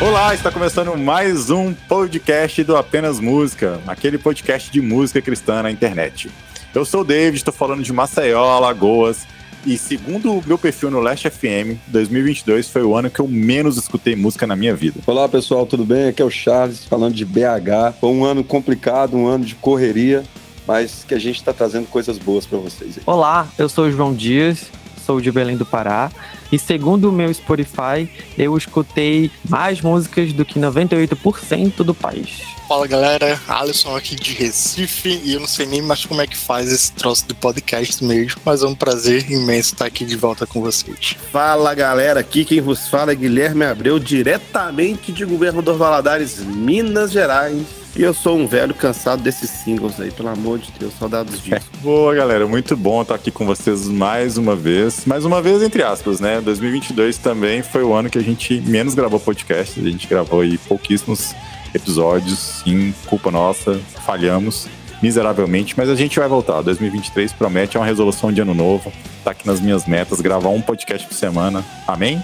Olá, está começando mais um podcast do Apenas Música, aquele podcast de música cristã na internet. Eu sou o David, estou falando de Maceió, Alagoas, e segundo o meu perfil no Last FM, 2022 foi o ano que eu menos escutei música na minha vida. Olá pessoal, tudo bem? Aqui é o Charles falando de BH. Foi um ano complicado, um ano de correria, mas que a gente está trazendo coisas boas para vocês. Olá, eu sou o João Dias, sou de Belém do Pará. E segundo o meu Spotify, eu escutei mais músicas do que 98% do país. Fala galera, Alisson aqui de Recife e eu não sei nem mais como é que faz esse troço de podcast mesmo, mas é um prazer imenso estar aqui de volta com vocês. Fala galera, aqui quem vos fala é Guilherme Abreu, diretamente de Governador Valadares, Minas Gerais. E eu sou um velho cansado desses singles aí, pelo amor de Deus, saudades disso. Boa, galera, muito bom estar aqui com vocês mais uma vez. Mais uma vez, entre aspas, né? 2022 também foi o ano que a gente menos gravou podcast. A gente gravou aí pouquíssimos episódios, sim, culpa nossa, falhamos miseravelmente, mas a gente vai voltar. 2023 promete, é uma resolução de ano novo. Tá aqui nas minhas metas, gravar um podcast por semana. Amém?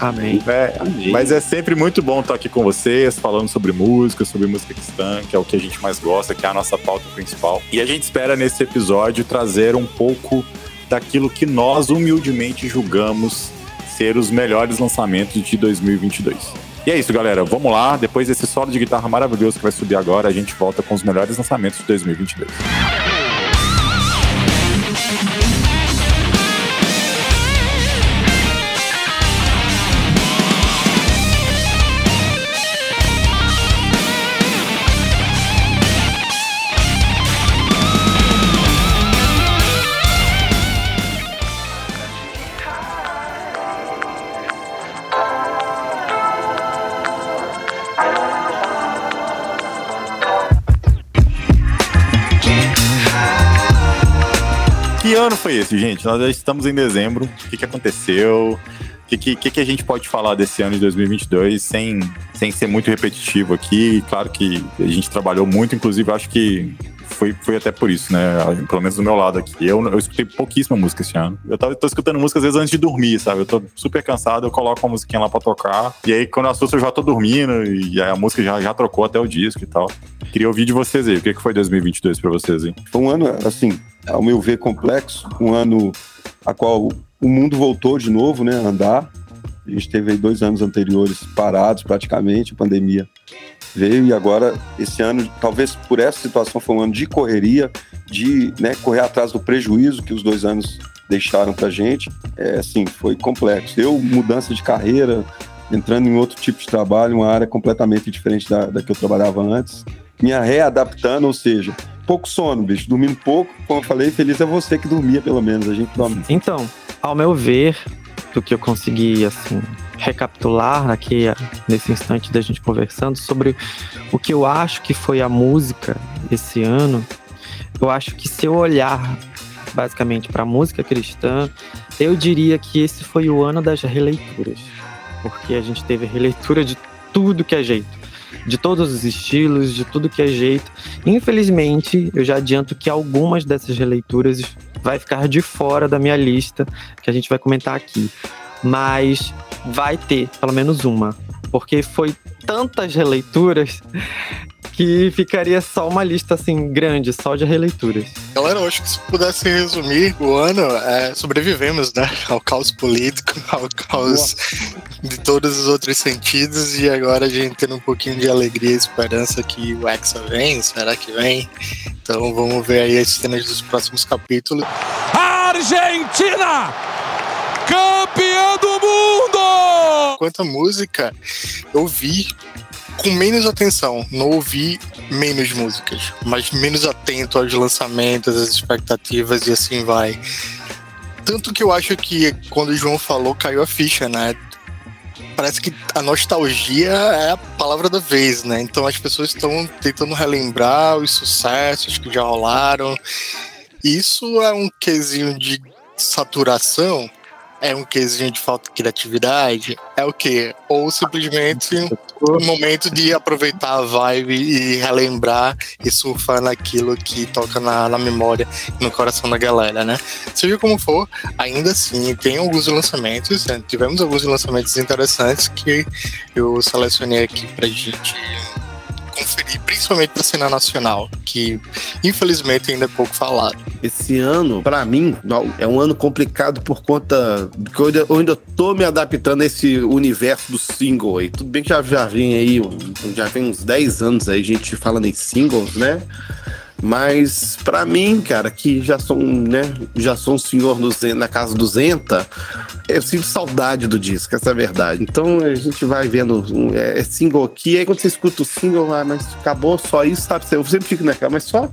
Amém. É, Mas é sempre muito bom estar aqui com vocês, falando sobre música, sobre música cristã, que é o que a gente mais gosta, que é a nossa pauta principal. E a gente espera nesse episódio trazer um pouco daquilo que nós humildemente julgamos ser os melhores lançamentos de 2022. E é isso, galera. Vamos lá. Depois desse solo de guitarra maravilhoso que vai subir agora, a gente volta com os melhores lançamentos de 2022. Ano foi esse, gente? Nós já estamos em dezembro. O que, que aconteceu? O que, que, que a gente pode falar desse ano de 2022 sem, sem ser muito repetitivo aqui? Claro que a gente trabalhou muito, inclusive acho que foi, foi até por isso, né? Pelo menos do meu lado aqui. Eu, eu escutei pouquíssima música esse ano. Eu tava, tô escutando música às vezes antes de dormir, sabe? Eu tô super cansado, eu coloco uma musiquinha lá pra tocar. E aí, quando eu assusto, eu já tô dormindo. E a música já, já trocou até o disco e tal. Queria ouvir de vocês aí. O que, que foi 2022 pra vocês, hein? Foi um ano, assim, ao meu ver, complexo. Um ano a qual o mundo voltou de novo, né, a andar. A gente teve aí dois anos anteriores parados praticamente, pandemia veio e agora esse ano, talvez por essa situação, foi um ano de correria, de né, correr atrás do prejuízo que os dois anos deixaram pra gente. É, assim, foi complexo. Eu, mudança de carreira, entrando em outro tipo de trabalho, uma área completamente diferente da, da que eu trabalhava antes, me readaptando, ou seja, pouco sono, bicho, dormindo pouco, como eu falei, feliz é você que dormia, pelo menos, a gente dorme. Então, ao meu ver, do que eu consegui, assim, recapitular aqui nesse instante da gente conversando sobre o que eu acho que foi a música esse ano, eu acho que se eu olhar basicamente para a música cristã, eu diria que esse foi o ano das releituras, porque a gente teve releitura de tudo que é jeito de todos os estilos, de tudo que é jeito. Infelizmente, eu já adianto que algumas dessas releituras vai ficar de fora da minha lista, que a gente vai comentar aqui. Mas vai ter pelo menos uma, porque foi tantas releituras que ficaria só uma lista assim grande, só de releituras. Galera, eu acho que se pudesse resumir o ano, é, sobrevivemos, né? Ao caos político, ao caos de todos os outros sentidos, e agora a gente tendo um pouquinho de alegria e esperança que o Hexa vem, será que vem? Então vamos ver aí as cenas dos próximos capítulos. Argentina! Campeã do mundo! Quanto à música, eu vi com menos atenção, não ouvi menos músicas, mas menos atento aos lançamentos, às expectativas e assim vai. Tanto que eu acho que quando o João falou, caiu a ficha, né? Parece que a nostalgia é a palavra da vez, né? Então as pessoas estão tentando relembrar os sucessos que já rolaram. Isso é um quesinho de saturação? É um quesinho de falta de criatividade? É o quê? Ou simplesmente um momento de aproveitar a vibe e relembrar e surfar naquilo que toca na, na memória e no coração da galera, né? Seja como for, ainda assim, tem alguns lançamentos, né? tivemos alguns lançamentos interessantes que eu selecionei aqui pra gente conferir, principalmente da cena nacional, que infelizmente ainda é pouco falado. Esse ano, para mim, é um ano complicado por conta que eu ainda, eu ainda tô me adaptando a esse universo do single aí. Tudo bem que já, já vem aí, já vem uns 10 anos aí, gente falando em singles, né? Mas para mim, cara, que já sou, né, já sou um senhor no, na casa do Zenta, eu sinto saudade do disco, essa é a verdade. Então a gente vai vendo um, é, é single aqui, aí quando você escuta o single, ah, mas acabou só isso, sabe? Eu sempre fico naquela, mas só.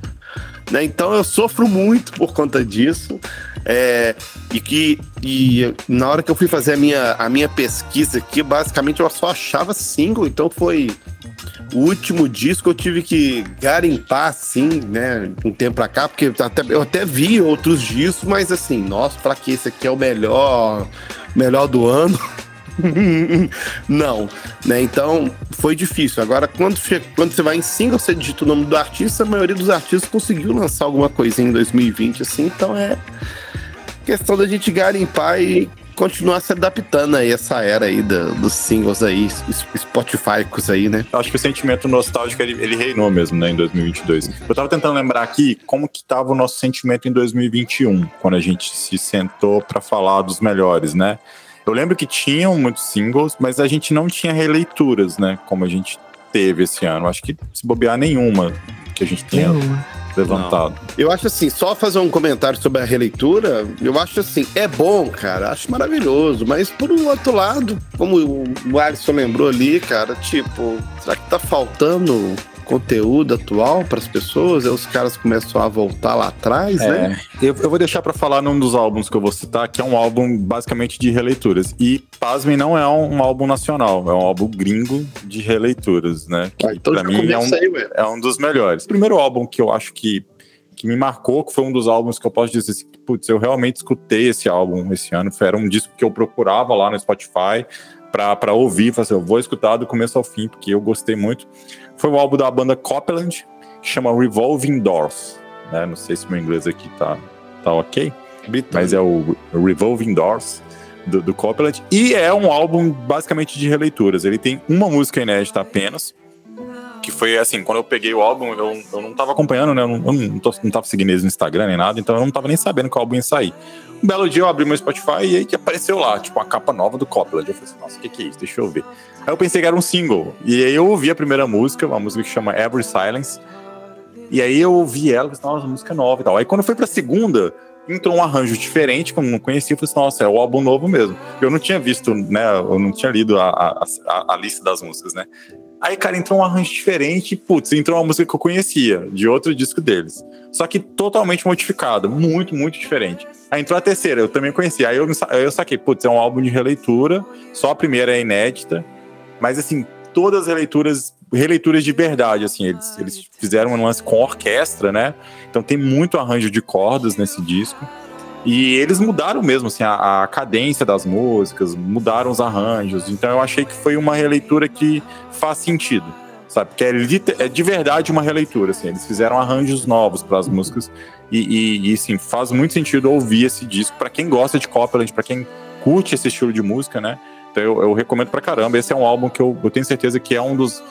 Né? Então eu sofro muito por conta disso. É, e que e na hora que eu fui fazer a minha, a minha pesquisa aqui, basicamente eu só achava single, então foi o último disco eu tive que garimpar, assim, né, um tempo pra cá, porque até, eu até vi outros discos, mas assim, nossa, pra que esse aqui é o melhor, melhor do ano? não, né? Então foi difícil. Agora, quando, quando você vai em single, você digita o nome do artista, a maioria dos artistas conseguiu lançar alguma coisinha em 2020, assim, então é questão da gente garimpar e continuar se adaptando aí essa era aí do, dos singles aí, Spotify aí, né? Acho que o sentimento nostálgico, ele, ele reinou mesmo, né, em 2022. Eu tava tentando lembrar aqui como que tava o nosso sentimento em 2021, quando a gente se sentou para falar dos melhores, né? Eu lembro que tinham muitos singles, mas a gente não tinha releituras, né, como a gente teve esse ano. Acho que se bobear nenhuma que a gente tenha nenhuma levantado. Não. Eu acho assim, só fazer um comentário sobre a releitura, eu acho assim, é bom, cara, acho maravilhoso, mas por um outro lado, como o Alisson lembrou ali, cara, tipo, será que tá faltando conteúdo atual para as pessoas, aí os caras começam a voltar lá atrás, é, né? Eu, eu vou deixar para falar num dos álbuns que eu vou citar, que é um álbum basicamente de releituras. E, pasmem, não é um, um álbum nacional, é um álbum gringo de releituras, né? Que ah, então para mim é um, aí, é um dos melhores. O primeiro álbum que eu acho que que me marcou, que foi um dos álbuns que eu posso dizer assim, putz, eu realmente escutei esse álbum esse ano, era um disco que eu procurava lá no Spotify para ouvir, fazer, assim, eu vou escutar do começo ao fim, porque eu gostei muito foi um álbum da banda Copeland, que chama Revolving Doors. Né? Não sei se meu inglês aqui tá, tá ok, Britânico. mas é o Revolving Doors do, do Copeland. E é um álbum basicamente de releituras. Ele tem uma música inédita apenas, que foi assim, quando eu peguei o álbum, eu, eu não tava acompanhando, né? Eu não, eu não, tô, não tava seguindo eles no Instagram nem nada, então eu não tava nem sabendo que o álbum ia sair. Um belo dia eu abri meu Spotify e aí que apareceu lá, tipo, a capa nova do Copland. Eu falei assim, nossa, o que, que é isso? Deixa eu ver. Aí eu pensei que era um single. E aí eu ouvi a primeira música, uma música que chama Every Silence. E aí eu ouvi ela falei, nossa, música nova e tal. Aí quando foi pra segunda, entrou um arranjo diferente, como não conhecia, eu falei assim, nossa, é o álbum novo mesmo. Eu não tinha visto, né, eu não tinha lido a, a, a, a lista das músicas, né. Aí, cara, entrou um arranjo diferente putz, entrou uma música que eu conhecia, de outro disco deles. Só que totalmente modificado, muito, muito diferente. Aí entrou a terceira, eu também conhecia. Aí eu, eu saquei, putz, é um álbum de releitura, só a primeira é inédita. Mas, assim, todas as releituras, releituras de verdade, assim, eles, eles fizeram um lance com orquestra, né? Então tem muito arranjo de cordas nesse disco. E eles mudaram mesmo, assim, a, a, cadência das músicas, mudaram os arranjos. Então eu achei que foi uma releitura que faz sentido, sabe? Que é, é de verdade uma releitura, assim. Eles fizeram arranjos novos para as músicas e, e, e, sim, faz muito sentido ouvir esse disco para quem gosta de Copland, para quem curte esse estilo de música, né? Então eu, eu, recomendo pra caramba. Esse é um álbum que eu, eu tenho certeza que é um dos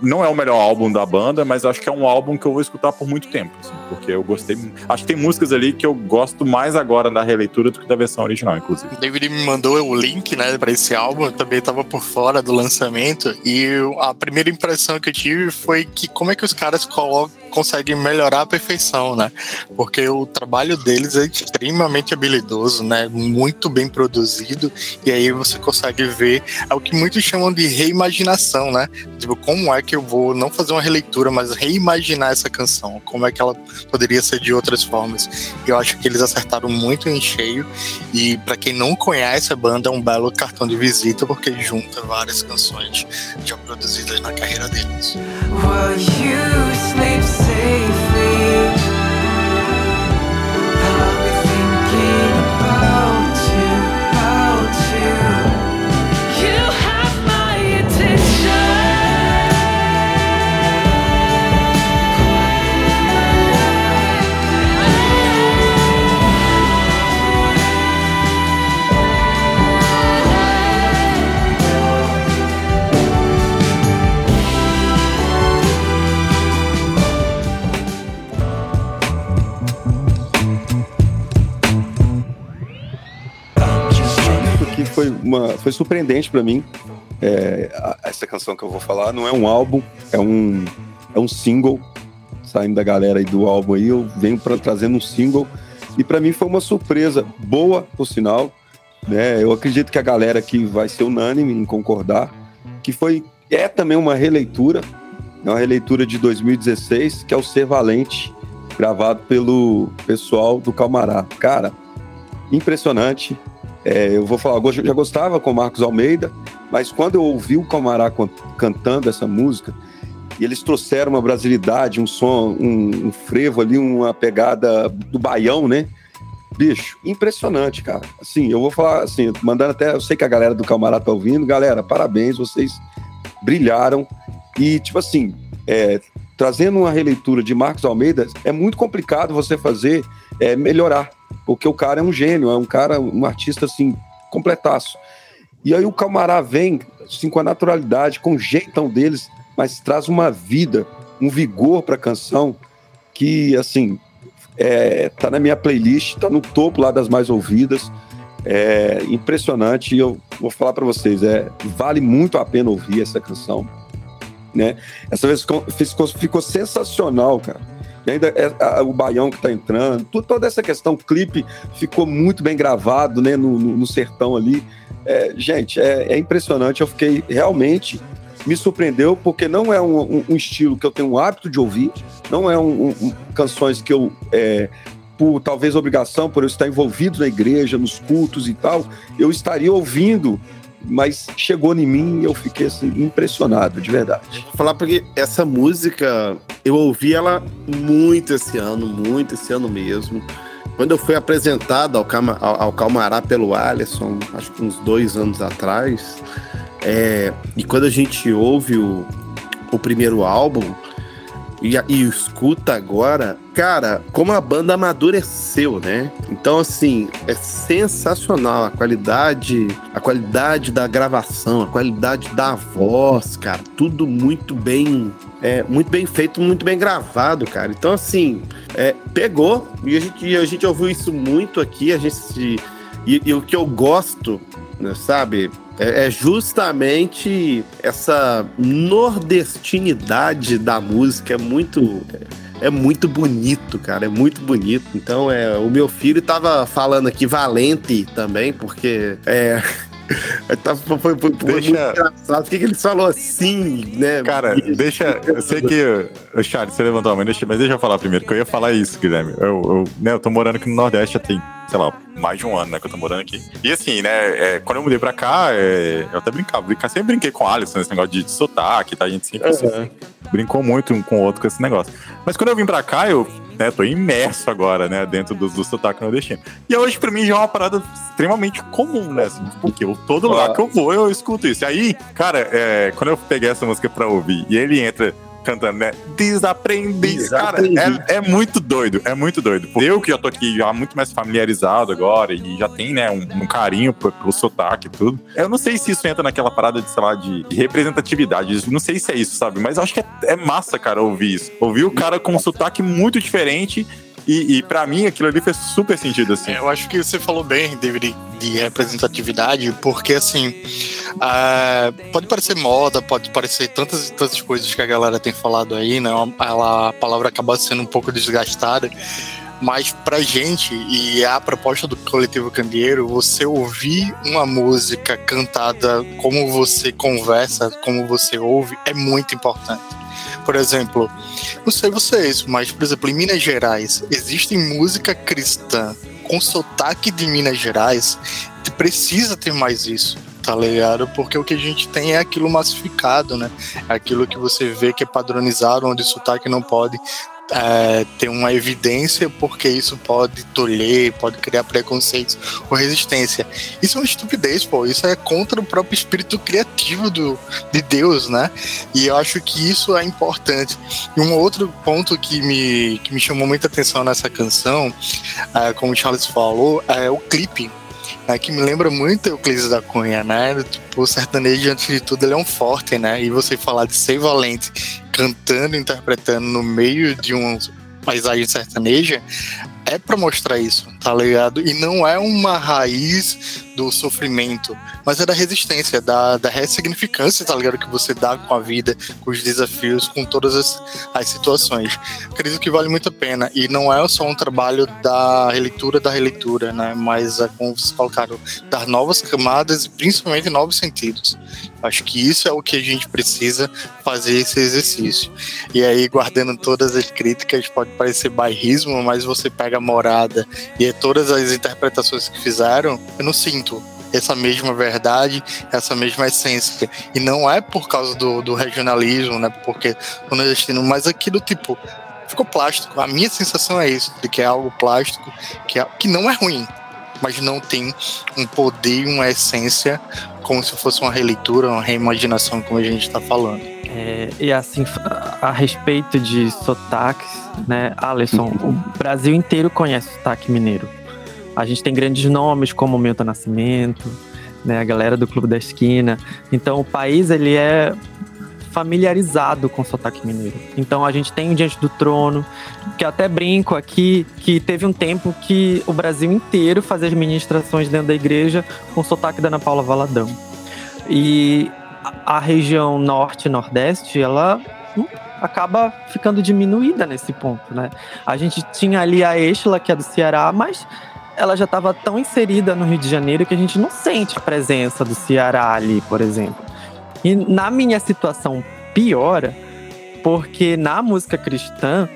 não é o melhor álbum da banda, mas acho que é um álbum que eu vou escutar por muito tempo, assim, porque eu gostei. Acho que tem músicas ali que eu gosto mais agora da releitura do que da versão original, inclusive. O David me mandou o link, né, para esse álbum, eu também estava por fora do lançamento, e a primeira impressão que eu tive foi que como é que os caras colocam conseguem melhorar a perfeição, né? Porque o trabalho deles é extremamente habilidoso, né? Muito bem produzido, e aí você consegue ver é o que muitos chamam de reimaginação, né? Tipo, como é que eu vou não fazer uma releitura, mas reimaginar essa canção? Como é que ela poderia ser de outras formas? Eu acho que eles acertaram muito em cheio, e para quem não conhece a banda, é um belo cartão de visita, porque junta várias canções já produzidas na carreira deles. Well, safely. I'll foi surpreendente para mim. É, essa canção que eu vou falar não é um álbum, é um, é um single. Saindo da galera aí do álbum aí, eu venho pra, trazendo um single. E para mim foi uma surpresa boa, por sinal. Né? Eu acredito que a galera aqui vai ser unânime em concordar. Que foi, é também uma releitura, é uma releitura de 2016, que é o Ser Valente, gravado pelo pessoal do Calmará. Cara, impressionante. É, eu vou falar, eu já gostava com o Marcos Almeida, mas quando eu ouvi o Camará cantando essa música, e eles trouxeram uma brasilidade, um som, um, um frevo ali, uma pegada do baião, né? Bicho, impressionante, cara. Assim, eu vou falar assim, mandando até, eu sei que a galera do Camará tá ouvindo, galera, parabéns, vocês brilharam. E, tipo assim, é, trazendo uma releitura de Marcos Almeida, é muito complicado você fazer é, melhorar porque o cara é um gênio, é um cara, um artista assim, completaço. E aí o Camará vem assim, com a naturalidade, com o jeitão deles, mas traz uma vida, um vigor para a canção que, assim, é, tá na minha playlist, tá no topo lá das mais ouvidas. É impressionante e eu vou falar para vocês, é, vale muito a pena ouvir essa canção. Né? Essa vez ficou, ficou sensacional, cara e ainda é, a, o baião que está entrando, tudo, toda essa questão, o clipe ficou muito bem gravado, né, no, no, no sertão ali. É, gente, é, é, impressionante, eu fiquei realmente me surpreendeu porque não é um, um, um estilo que eu tenho o hábito de ouvir, não é um, canções que eu é, por talvez obrigação, por eu estar envolvido na igreja, nos cultos e tal, eu estaria ouvindo mas chegou em mim e eu fiquei assim, impressionado, de verdade. Vou falar porque essa música, eu ouvi ela muito esse ano, muito esse ano mesmo. Quando eu fui apresentado ao, ao, ao Calmará pelo Alisson, acho que uns dois anos atrás, é, e quando a gente ouve o, o primeiro álbum, e, e escuta agora, cara, como a banda amadureceu, né? Então, assim, é sensacional a qualidade, a qualidade da gravação, a qualidade da voz, cara, tudo muito bem, é, muito bem feito, muito bem gravado, cara. Então, assim, é, pegou, e a gente, a gente ouviu isso muito aqui, a gente. E, e o que eu gosto, né, sabe? É, é justamente essa nordestinidade da música, é muito é muito bonito, cara, é muito bonito. Então, é, o meu filho tava falando aqui valente também, porque é Tá, foi, foi, foi deixa... muito engraçado. Por que, que ele falou assim, né? Cara, deixa. Eu sei que. Charles, você levantou a mão, mas deixa eu falar primeiro, que eu ia falar isso, Guilherme. Eu, eu, né, eu tô morando aqui no Nordeste já tem, sei lá, mais de um ano, né, que eu tô morando aqui. E assim, né, é, quando eu mudei pra cá, é, eu até brincava, brinca, sempre brinquei com o Alisson, esse negócio de sotaque, tá? A gente sempre uhum. assim, brincou muito um com o outro com esse negócio. Mas quando eu vim pra cá, eu né? Tô imerso agora, né? Dentro do, do sotaque nordestino. E hoje, pra mim, já é uma parada extremamente comum, né? Assim, porque eu, todo lugar que eu vou, eu escuto isso. E aí, cara, é, quando eu peguei essa música pra ouvir e ele entra cantando, né? Desaprendi. Desaprendi. Cara, é, é, muito doido, é muito doido. Eu que já tô aqui já muito mais familiarizado agora e já tem, né, um, um carinho pelo, pelo sotaque e tudo. Eu não sei se isso entra naquela parada de, sei lá, de, de representatividade. Não sei se é isso, sabe? Mas eu acho que é, é massa, cara, ouvir isso. Ouvir o cara com um sotaque muito diferente e, e para mim aquilo ali fez super sentido, assim. É, eu acho que você falou bem, David, de representatividade, porque assim, uh, pode parecer moda, pode parecer tantas tantas coisas que a galera tem falado aí, né? Ela, a palavra acaba sendo um pouco desgastada. Mas pra gente, e é a proposta do Coletivo Candeeiro, você ouvir uma música cantada como você conversa, como você ouve, é muito importante. Por exemplo, não sei vocês, mas, por exemplo, em Minas Gerais, existe música cristã com sotaque de Minas Gerais, precisa ter mais isso tá ligado? Porque o que a gente tem é aquilo massificado, né? Aquilo que você vê que é padronizado, onde o sotaque não pode é, ter uma evidência, porque isso pode tolher, pode criar preconceitos ou resistência. Isso é uma estupidez, pô. Isso é contra o próprio espírito criativo do, de Deus, né? E eu acho que isso é importante. E um outro ponto que me, que me chamou muita atenção nessa canção, é, como o Charles falou, é o clipe né, que me lembra muito o Clis da Cunha, né? Tipo, o sertanejo, antes de tudo, ele é um forte, né? E você falar de ser valente cantando, interpretando no meio de uma paisagem sertaneja, é para mostrar isso, tá ligado? E não é uma raiz do sofrimento, mas é da resistência, da, da ressignificância, tá ligado? Que você dá com a vida, com os desafios, com todas as, as situações. Acredito que vale muito a pena. E não é só um trabalho da releitura da releitura, né? Mas é como vocês colocaram, dar novas camadas e principalmente novos sentidos. Acho que isso é o que a gente precisa fazer esse exercício. E aí, guardando todas as críticas, pode parecer bairrismo, mas você pega a morada e todas as interpretações que fizeram, eu não sinto essa mesma verdade, essa mesma essência. E não é por causa do, do regionalismo, né? Porque o nordestino, mas aqui do tipo, ficou plástico. A minha sensação é isso, de que é algo plástico, que, é, que não é ruim, mas não tem um poder uma essência como se fosse uma releitura, uma reimaginação, como a gente está falando. É, e assim, a respeito de sotaques, né, Alisson, o Brasil inteiro conhece sotaque mineiro. A gente tem grandes nomes como Milton Nascimento, né, a galera do Clube da Esquina. Então o país ele é familiarizado com o sotaque mineiro. Então a gente tem o Diante do Trono, que até brinco aqui, que teve um tempo que o Brasil inteiro fazia as ministrações dentro da igreja com o sotaque da Ana Paula Valadão. E a região norte e nordeste, ela hum, acaba ficando diminuída nesse ponto, né? A gente tinha ali a Exla, que é do Ceará, mas ela já estava tão inserida no Rio de Janeiro que a gente não sente a presença do Ceará ali, por exemplo. E na minha situação piora, porque na música cristã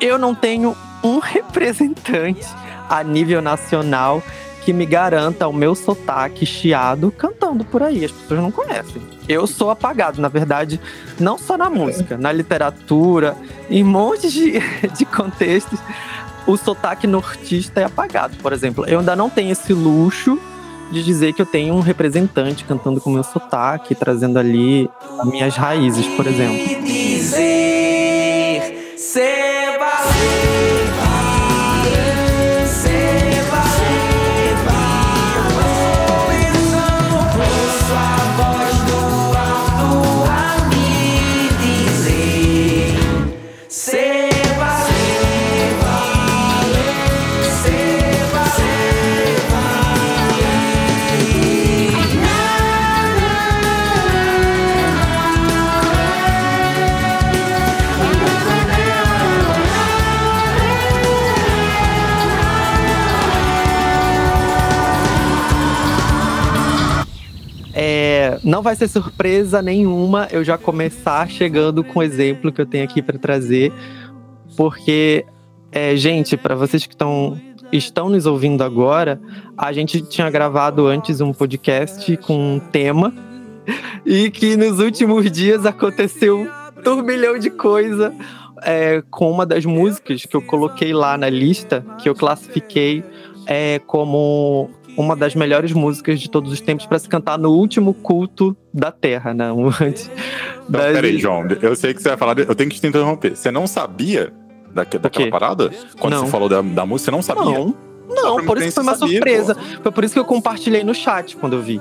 eu não tenho um representante a nível nacional que me garanta o meu sotaque chiado cantando por aí. As pessoas não conhecem. Eu sou apagado, na verdade, não só na música, na literatura, em um monte de, de contextos. O sotaque nortista é apagado, por exemplo. Eu ainda não tenho esse luxo de dizer que eu tenho um representante cantando com meu sotaque, trazendo ali as minhas raízes, por exemplo. Dizer, não vai ser surpresa nenhuma eu já começar chegando com o exemplo que eu tenho aqui para trazer, porque, é, gente, para vocês que estão estão nos ouvindo agora, a gente tinha gravado antes um podcast com um tema e que nos últimos dias aconteceu um turbilhão de coisa é, com uma das músicas que eu coloquei lá na lista, que eu classifiquei é, como uma das melhores músicas de todos os tempos para se cantar no último culto da Terra, né? Um antes. Não, das... peraí, João. Eu sei que você vai falar. Eu tenho que te interromper. Você não sabia da... daquela parada? Quando não. você falou da, da música, você não sabia? Não. Não, por isso foi uma sabia, surpresa. Pô. Foi por isso que eu compartilhei no chat quando eu vi.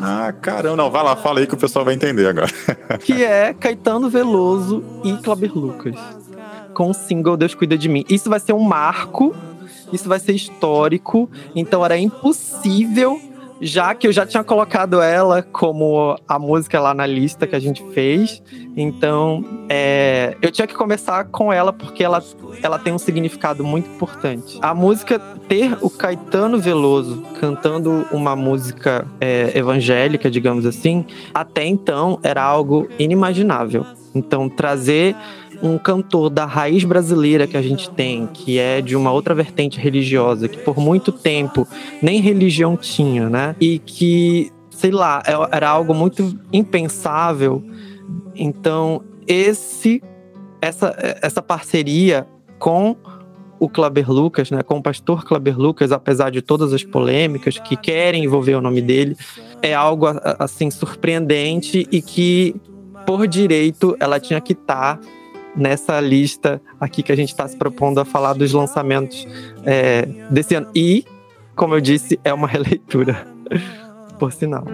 Ah, caramba, não, vai lá, fala aí que o pessoal vai entender agora. que é Caetano Veloso e Claber Lucas. Com o single Deus Cuida de Mim. Isso vai ser um marco isso vai ser histórico, então era impossível, já que eu já tinha colocado ela como a música lá na lista que a gente fez, então é, eu tinha que começar com ela porque ela, ela tem um significado muito importante. A música ter o Caetano Veloso cantando uma música é, evangélica, digamos assim, até então era algo inimaginável. Então trazer um cantor da raiz brasileira que a gente tem, que é de uma outra vertente religiosa, que por muito tempo nem religião tinha, né? E que, sei lá, é, era algo muito impensável. Então, esse essa, essa parceria com o Claber Lucas, né, com o pastor Claber Lucas, apesar de todas as polêmicas que querem envolver o nome dele, é algo assim surpreendente e que por direito ela tinha que estar tá nessa lista aqui que a gente está se propondo a falar dos lançamentos é, desse ano. E, como eu disse, é uma releitura, por sinal.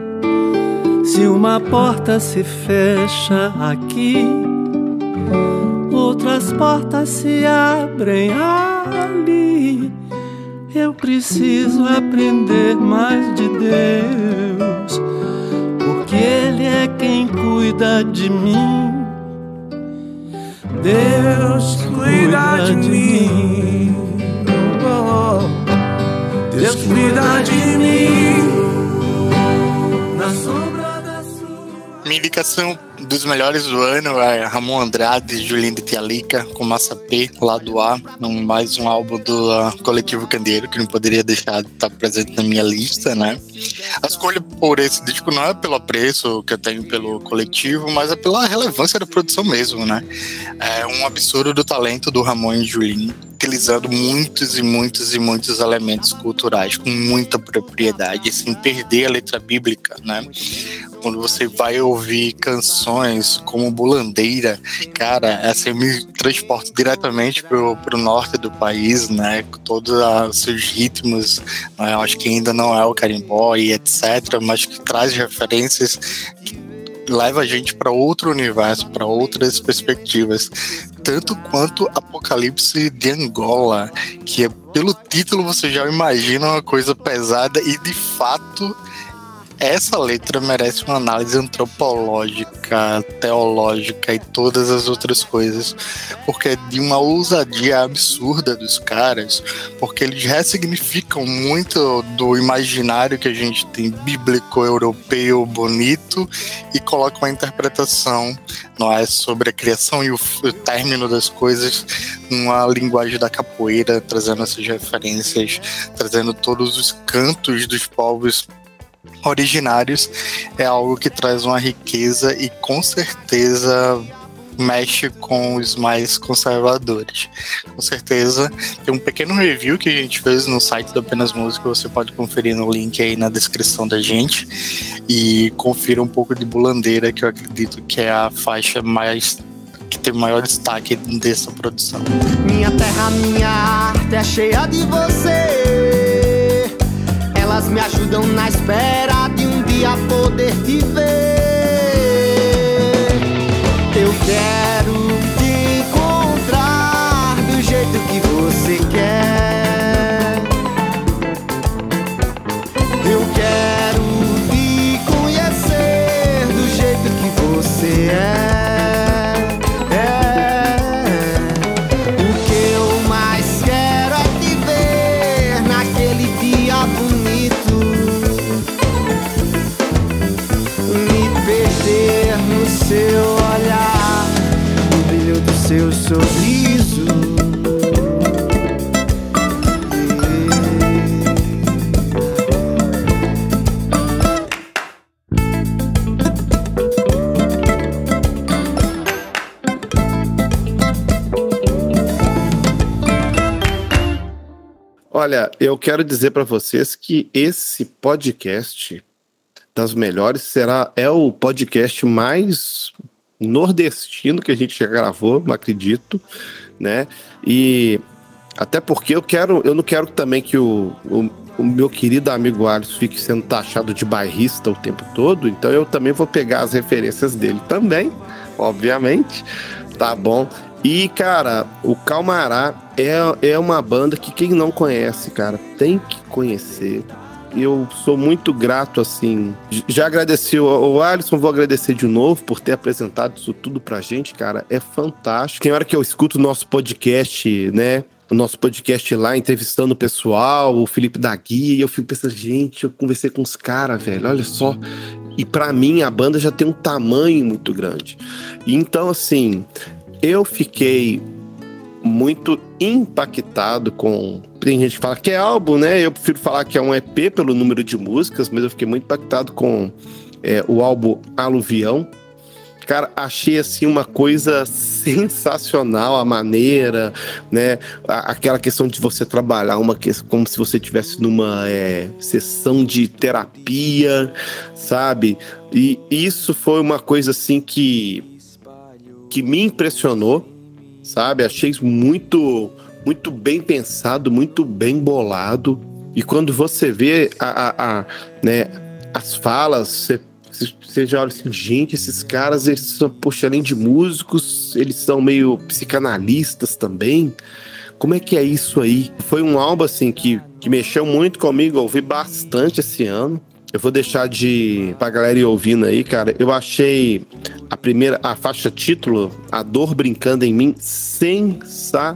Se uma porta se fecha aqui, outras portas se abrem ali. Eu preciso aprender mais de Deus, porque Ele é quem cuida de mim. Deus cuida de mim. Oh, oh. Deus cuida de mim. Na sombra da sua. Minha indicação dos melhores do ano é Ramon Andrade, Julinho de Tialica, com Massa P, lado A, um, mais um álbum do uh, Coletivo Candeeiro, que não poderia deixar de estar presente na minha lista, né? A escolha por esse disco não é pelo apreço que eu tenho pelo coletivo, mas é pela relevância da produção mesmo, né? É um absurdo do talento do Ramon e Julinho, utilizando muitos e muitos e muitos elementos culturais com muita propriedade, sem perder a letra bíblica, né? Quando você vai ouvir canções como Bulandeira, cara, essa assim, me transporta diretamente pro, pro norte do país, né? Com todos os seus ritmos, né? eu acho que ainda não é o carimbó e etc, mas que traz referências que leva a gente para outro universo, para outras perspectivas, tanto quanto Apocalipse de Angola, que é, pelo título você já imagina uma coisa pesada e de fato essa letra merece uma análise antropológica, teológica e todas as outras coisas, porque é de uma ousadia absurda dos caras, porque eles ressignificam muito do imaginário que a gente tem bíblico, europeu, bonito, e colocam uma interpretação não é, sobre a criação e o, o término das coisas numa linguagem da capoeira, trazendo essas referências, trazendo todos os cantos dos povos originários é algo que traz uma riqueza e com certeza mexe com os mais conservadores. Com certeza, tem um pequeno review que a gente fez no site do Apenas Música, você pode conferir no link aí na descrição da gente e confira um pouco de Bulandeira, que eu acredito que é a faixa mais que tem maior destaque dessa produção. Minha terra, minha arte é cheia de você elas me ajudam na espera de um dia poder te ver. Eu quero Olha, eu quero dizer para vocês que esse podcast das melhores será é o podcast mais nordestino que a gente já gravou, não acredito, né? E até porque eu quero, eu não quero também que o, o, o meu querido amigo Alisson fique sendo taxado de bairrista o tempo todo, então eu também vou pegar as referências dele também, obviamente, tá bom? E, cara, o Calmará é, é uma banda que quem não conhece, cara, tem que conhecer eu sou muito grato, assim. Já agradeci o, Alisson, vou agradecer de novo por ter apresentado isso tudo pra gente, cara. É fantástico. Tem hora que eu escuto o nosso podcast, né? o nosso podcast lá, entrevistando o pessoal, o Felipe da Guia, e eu fico pensando, gente, eu conversei com os caras, velho, olha só. E para mim a banda já tem um tamanho muito grande. Então, assim, eu fiquei muito impactado com. Tem gente que fala que é álbum, né? Eu prefiro falar que é um EP pelo número de músicas, mas eu fiquei muito impactado com é, o álbum Aluvião. Cara, achei assim uma coisa sensacional a maneira, né? Aquela questão de você trabalhar uma como se você estivesse numa é, sessão de terapia, sabe? E isso foi uma coisa assim que que me impressionou sabe? Achei muito, muito bem pensado, muito bem bolado. E quando você vê a, a, a né, as falas, você, você já olha assim, gente, esses caras, eles são, poxa, além de músicos, eles são meio psicanalistas também, como é que é isso aí? Foi um álbum assim que, que mexeu muito comigo, ouvi bastante esse ano. Eu vou deixar de pra galera ir ouvindo aí, cara. Eu achei a primeira, a faixa título, A Dor Brincando em Mim, sensacional,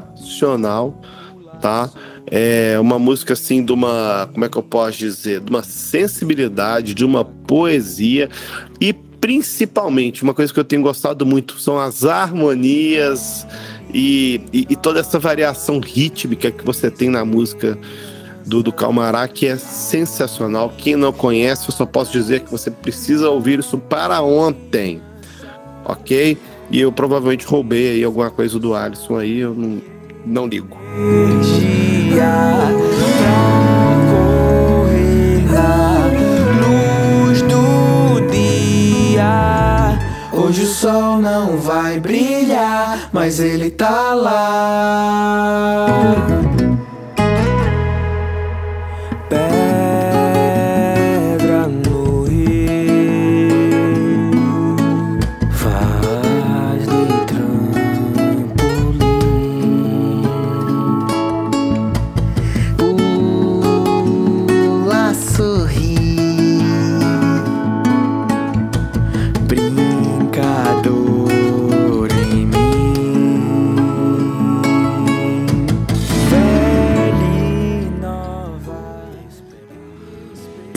tá? É uma música assim de uma, como é que eu posso dizer, de uma sensibilidade, de uma poesia e principalmente uma coisa que eu tenho gostado muito são as harmonias e, e, e toda essa variação rítmica que você tem na música do, do Calmará, que é sensacional. Quem não conhece, eu só posso dizer que você precisa ouvir isso para ontem, ok? E eu provavelmente roubei aí alguma coisa do Alisson aí, eu não, não ligo. Hoje o sol não vai brilhar, mas ele tá lá.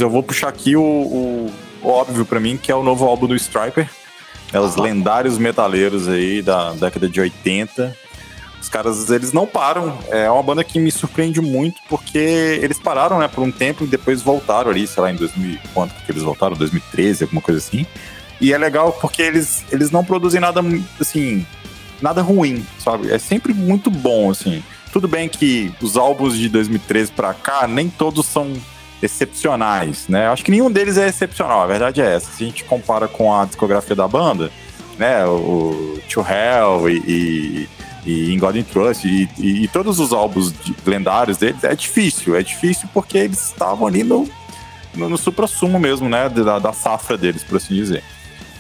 Eu vou puxar aqui o, o- o óbvio pra mim, que é o novo álbum do Striper. É os lendários metaleiros aí da década de 80. Os caras, eles não param. É uma banda que me surpreende muito, porque eles pararam, né, por um tempo e depois voltaram ali, sei lá, em 2000, quanto que eles voltaram? 2013, alguma coisa assim. E é legal porque eles, eles não produzem nada, assim, nada ruim, sabe? É sempre muito bom, assim. Tudo bem que os álbuns de 2013 pra cá, nem todos são excepcionais, né? Acho que nenhum deles é excepcional, a verdade é essa. Se a gente compara com a discografia da banda, né, o To Hell e, e, e In God and Trust e, e- e todos os álbuns lendários deles, é difícil, é difícil porque eles estavam ali no, no, no supra-sumo mesmo, né, da, da safra deles, por assim dizer.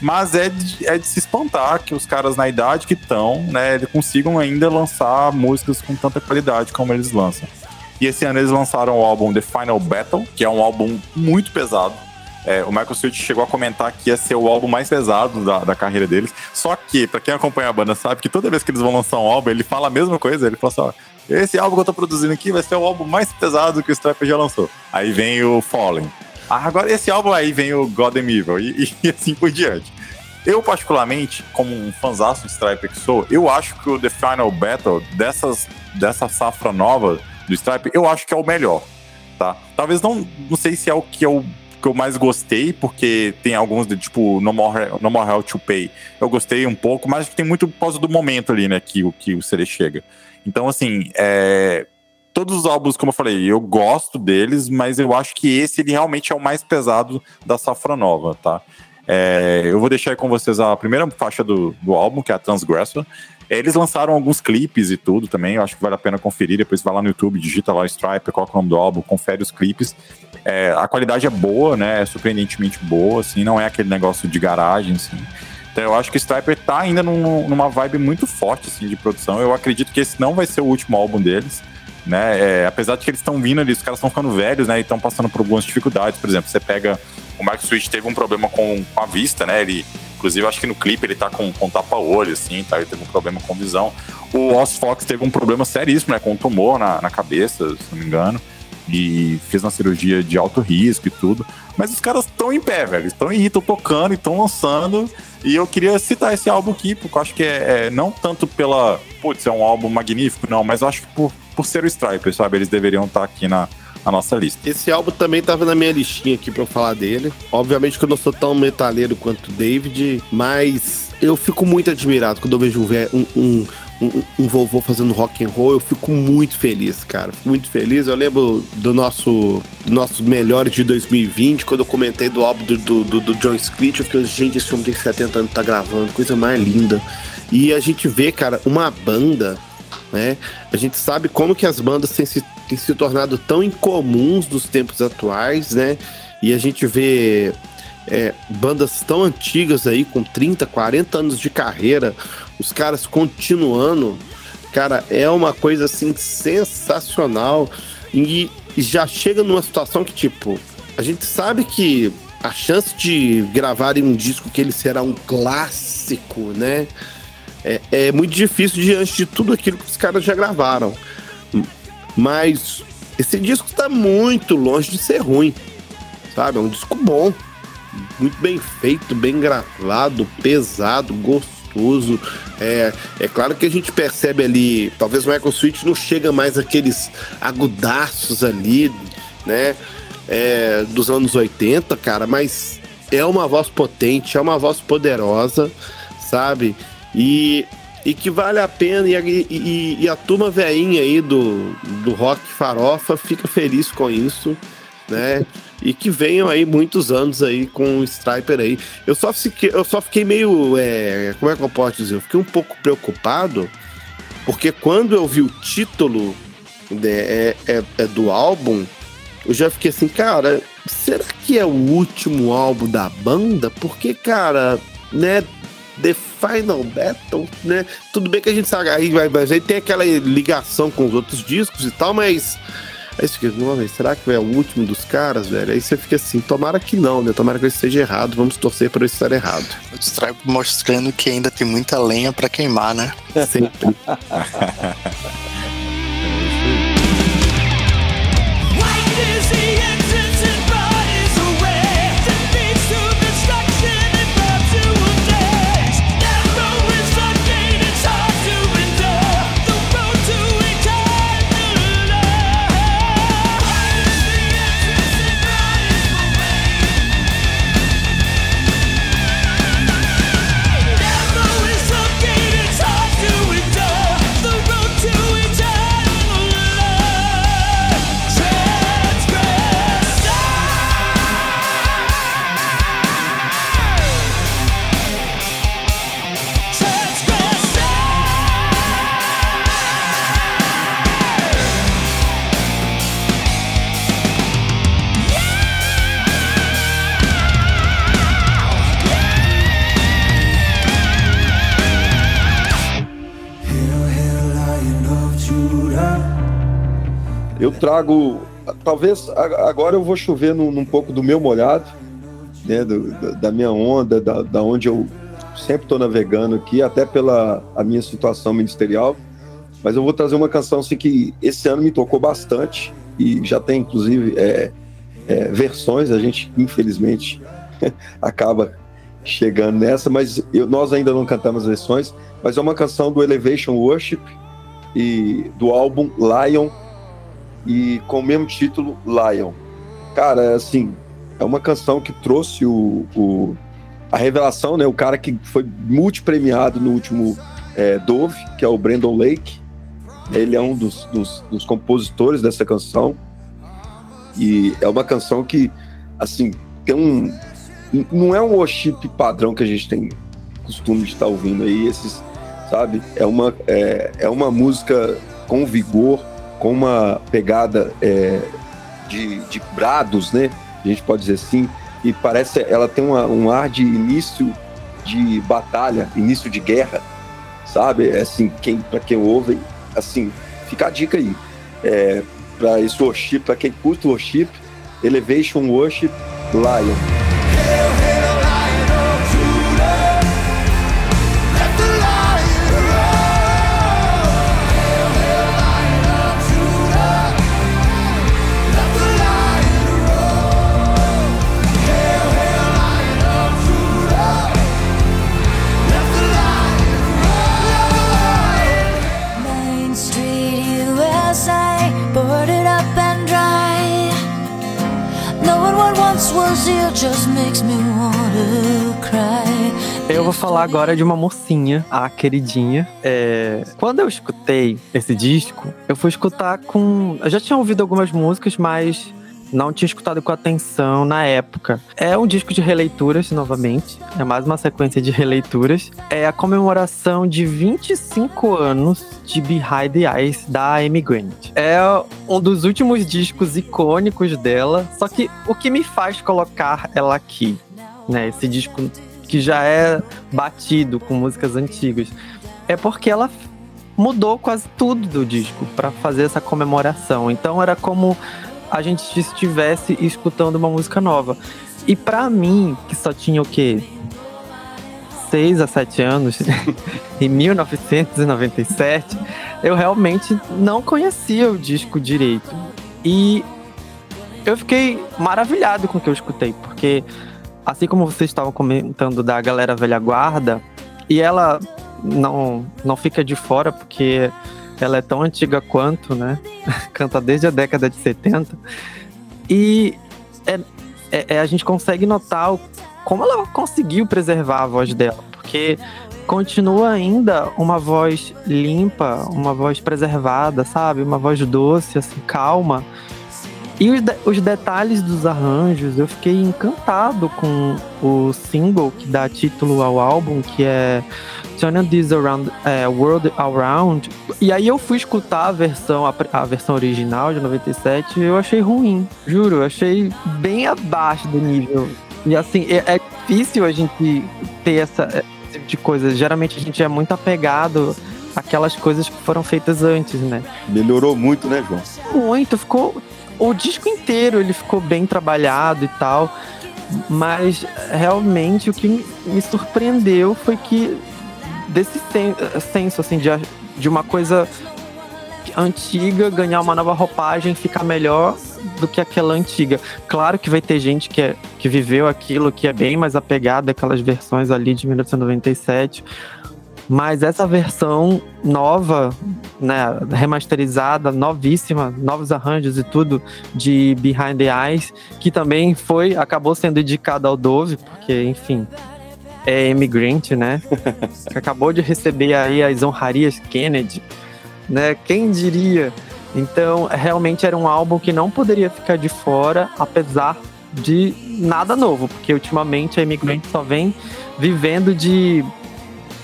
Mas é de, é de se espantar que os caras na idade que estão, né, eles consigam ainda lançar músicas com tanta qualidade como eles lançam. E esse ano eles lançaram o álbum The Final Battle, que é um álbum muito pesado. É, o Michael Sweet chegou a comentar que ia ser o álbum mais pesado da, da carreira deles. Só que, pra quem acompanha a banda, sabe que toda vez que eles vão lançar um álbum, ele fala a mesma coisa. Ele fala assim: ó, esse álbum que eu tô produzindo aqui vai ser o álbum mais pesado que o Striper já lançou. Aí vem o Fallen. Ah, agora esse álbum aí vem o God and Evil e, e assim por diante. Eu, particularmente, como um fanzaço de Striper que sou, eu acho que o The Final Battle dessas, dessa safra nova do Striper, eu acho que é o melhor, tá? Talvez não, não sei se é o que eu, que eu mais gostei, porque tem alguns de tipo No More, no More Hell to Pay. Eu gostei um pouco, mas tem muito por causa do momento ali, né, que, o- que o CD chega. Então, assim, é, todos os álbuns, como eu falei, eu gosto deles, mas eu acho que esse ele realmente é o mais pesado da safra nova, tá? É, eu vou deixar aí com vocês a primeira faixa do, do álbum, que é a Transgressor. Eles lançaram alguns clipes e tudo também, eu acho que vale a pena conferir. Depois vai lá no YouTube, digita lá Stripe, coloca o nome do álbum, confere os clipes. É, a qualidade é boa, né? É surpreendentemente boa, assim, não é aquele negócio de garagem, assim. Então eu acho que o Striper tá ainda num- numa vibe muito forte, assim, de produção. Eu acredito que esse não vai ser o último álbum deles, né? É, apesar de que eles estão vindo ali, os caras estão ficando velhos, né? E estão passando por algumas dificuldades. Por exemplo, você pega. O Mark Switch teve um problema com, com a vista, né? Ele, inclusive, acho que no clipe ele tá com, com tapa-olho, assim, tá? Ele teve um problema com visão. O Oz Fox teve um problema seríssimo, né? Com um tumor na, na cabeça, se não me engano. E fez uma cirurgia de alto risco e tudo. Mas os caras estão em pé, velho. Estão aí, estão tocando, estão lançando. E eu queria citar esse álbum aqui, porque eu acho que é, é não tanto pela. Putz, é um álbum magnífico, não, mas eu acho que por, por ser o Striper, sabe? Eles deveriam estar aqui na, na nossa lista. Esse álbum também tava na minha listinha aqui pra eu falar dele. Obviamente que eu não sou tão metaleiro quanto o David, mas eu fico muito admirado quando eu vejo um, um, um, um, vovô fazendo rock and roll. Eu fico muito feliz, cara. Fico muito feliz. Eu lembro do nosso do nossos melhores de 2020, quando eu comentei do álbum do, do, do, do John Screech. Eu fiquei, gente, esse homem tem 70 anos, tá gravando, coisa mais linda. E a gente vê, cara, uma banda né? A gente sabe como que as bandas têm se, têm se tornado tão incomuns nos tempos atuais, né? E a gente vê é, bandas tão antigas aí, com 30, 40 anos de carreira, os caras continuando cara, é uma coisa assim sensacional e já chega numa situação que, tipo, a gente sabe que a chance de gravarem um disco que ele será um clássico, né? É, é muito difícil diante de tudo aquilo que os caras já gravaram. Mas esse disco está muito longe de ser ruim, sabe? É um disco bom, muito bem feito, bem gravado, pesado, gostoso. É, é claro que a gente percebe ali, talvez o Michael Sweet não chega mais aqueles agudaços ali, né? É, dos anos 80, cara, mas é uma voz potente, é uma voz poderosa, sabe? E, e que vale a pena, e, e, e a turma veinha aí do, do rock farofa fica feliz com isso, né? E que venham aí muitos anos aí com o Striper aí. Eu só fiquei, eu só fiquei meio. É, como é que eu posso dizer? Eu fiquei um pouco preocupado, porque quando eu vi o título né, é, é, é do álbum, eu já fiquei assim, cara, será que é o último álbum da banda? Porque, cara, né, The Final Battle, né? Tudo bem que a gente sabe, aí, tem aquela ligação com os outros discos e tal, mas. Aí você fica, vez, será que é o último dos caras, velho? Aí você fica assim, tomara que não, né? Tomara que ele esteja errado, vamos torcer para ele estar errado. O Stripe mostrando que ainda tem muita lenha para queimar, né? Sempre. trago, talvez agora eu vou chover num, num pouco do meu molhado, né, do, da, minha onda, da, da onde eu sempre estou navegando aqui, até pela a minha situação ministerial. Mas eu vou trazer uma canção assim, que esse ano me tocou bastante e já tem inclusive é, é, versões. A gente infelizmente acaba chegando nessa, mas eu, nós ainda não cantamos versões. Mas é uma canção do Elevation Worship e do álbum Lion e com o mesmo título, Lion. Cara, assim, é uma canção que trouxe o, o a revelação, né? O cara que foi multipremiado no último é, Dove, que é o Brandon Lake. Ele é um dos, dos, dos, compositores dessa canção. E é uma canção que, assim, tem um. Não é um worship padrão que a gente tem costume de estar ouvindo aí, esses, sabe? É uma, é, é uma música com vigor, com uma pegada é, de, de brados, né? A gente pode dizer assim. E parece, ela tem uma, um ar de início de batalha, início de guerra, sabe? É assim, quem, para quem ouve, assim, fica a dica aí. É, para esse worship, para quem curte worship, Elevation Worship Lion. Eu vou falar agora de uma mocinha, a queridinha. É... Quando eu escutei esse disco, eu fui escutar com. Eu já tinha ouvido algumas músicas, mas não tinha escutado com atenção na época. É um disco de releituras, novamente. É mais uma sequência de releituras. É a comemoração de 25 anos de Behind the Eyes da Amy Grant. É um dos últimos discos icônicos dela. Só que o que me faz colocar ela aqui, né? Esse disco que já é batido com músicas antigas, é porque ela mudou quase tudo do disco para fazer essa comemoração. Então era como a gente estivesse escutando uma música nova. E para mim, que só tinha o quê? 6 a 7 anos, em 1997, eu realmente não conhecia o disco direito. E eu fiquei maravilhado com o que eu escutei, porque assim como vocês estavam comentando da galera velha guarda, e ela não, não fica de fora porque ela é tão antiga quanto, né? Canta desde a década de 70. E é, é, é, a gente consegue notar como ela conseguiu preservar a voz dela, porque continua ainda uma voz limpa, uma voz preservada, sabe? Uma voz doce, assim, calma. E os, de os detalhes dos arranjos, eu fiquei encantado com o single que dá título ao álbum, que é Turning This Around, é, World Around. E aí eu fui escutar a versão, a, a, versão original de 97 e eu achei ruim. Juro, eu achei bem abaixo do nível. E assim, é, é difícil a gente ter essa, esse tipo de coisa. Geralmente a gente é muito apegado àquelas coisas que foram feitas antes, né? Melhorou muito, né, João? Muito, ficou o disco inteiro ele ficou bem trabalhado e tal, mas realmente o que me surpreendeu foi que desse senso assim de, de uma coisa antiga ganhar uma nova roupagem ficar melhor do que aquela antiga. Claro que vai ter gente que, é, que viveu aquilo, que é bem mais apegada àquelas versões ali de 1997, mas essa versão nova, né, remasterizada, novíssima, novos arranjos e tudo de Behind the Eyes, que também foi, acabou sendo indicada ao Dove, porque, enfim, é imigrante, né? que acabou de receber aí as honrarias Kennedy, né? Quem diria? Então, realmente era um álbum que não poderia ficar de fora, apesar de nada novo, porque ultimamente a Imigrante só vem vivendo de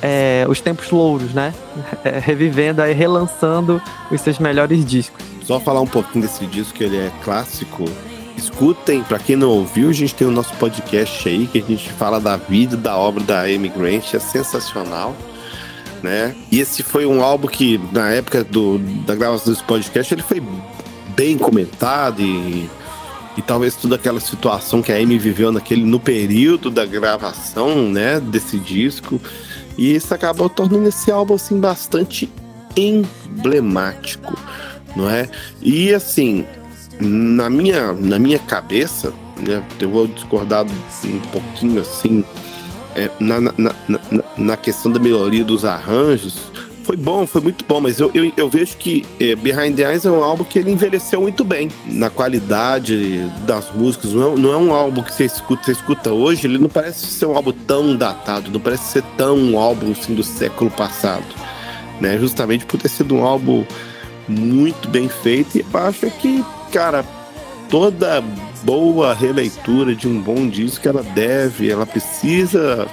é, os tempos louros, né? É, revivendo aí, relançando os seus melhores discos. Só falar um pouquinho desse disco, que ele é clássico. Escutem, para quem não ouviu, a gente tem o nosso podcast aí, que a gente fala da vida, da obra da Amy Grant, é sensacional. Né? E esse foi um álbum que, na época do, da gravação desse podcast, ele foi bem comentado e, e talvez toda aquela situação que a Amy viveu naquele, no período da gravação né, desse disco e isso acabou tornando esse álbum assim bastante emblemático, não é? E assim, na minha, na minha cabeça, né, eu vou discordar um pouquinho assim é, na, na, na, na, questão da melhoria dos arranjos, foi bom, foi muito bom, mas eu, eu, eu vejo que é, Behind the Eyes é um álbum que ele envelheceu muito bem na qualidade das músicas. Não é, não é um álbum que você escuta, você escuta hoje, ele não parece ser um álbum tão datado, não parece ser tão um álbum assim, do século passado. Né? Justamente por ter sido um álbum muito bem feito, e acho que, cara, toda boa releitura de um bom disco ela deve, ela precisa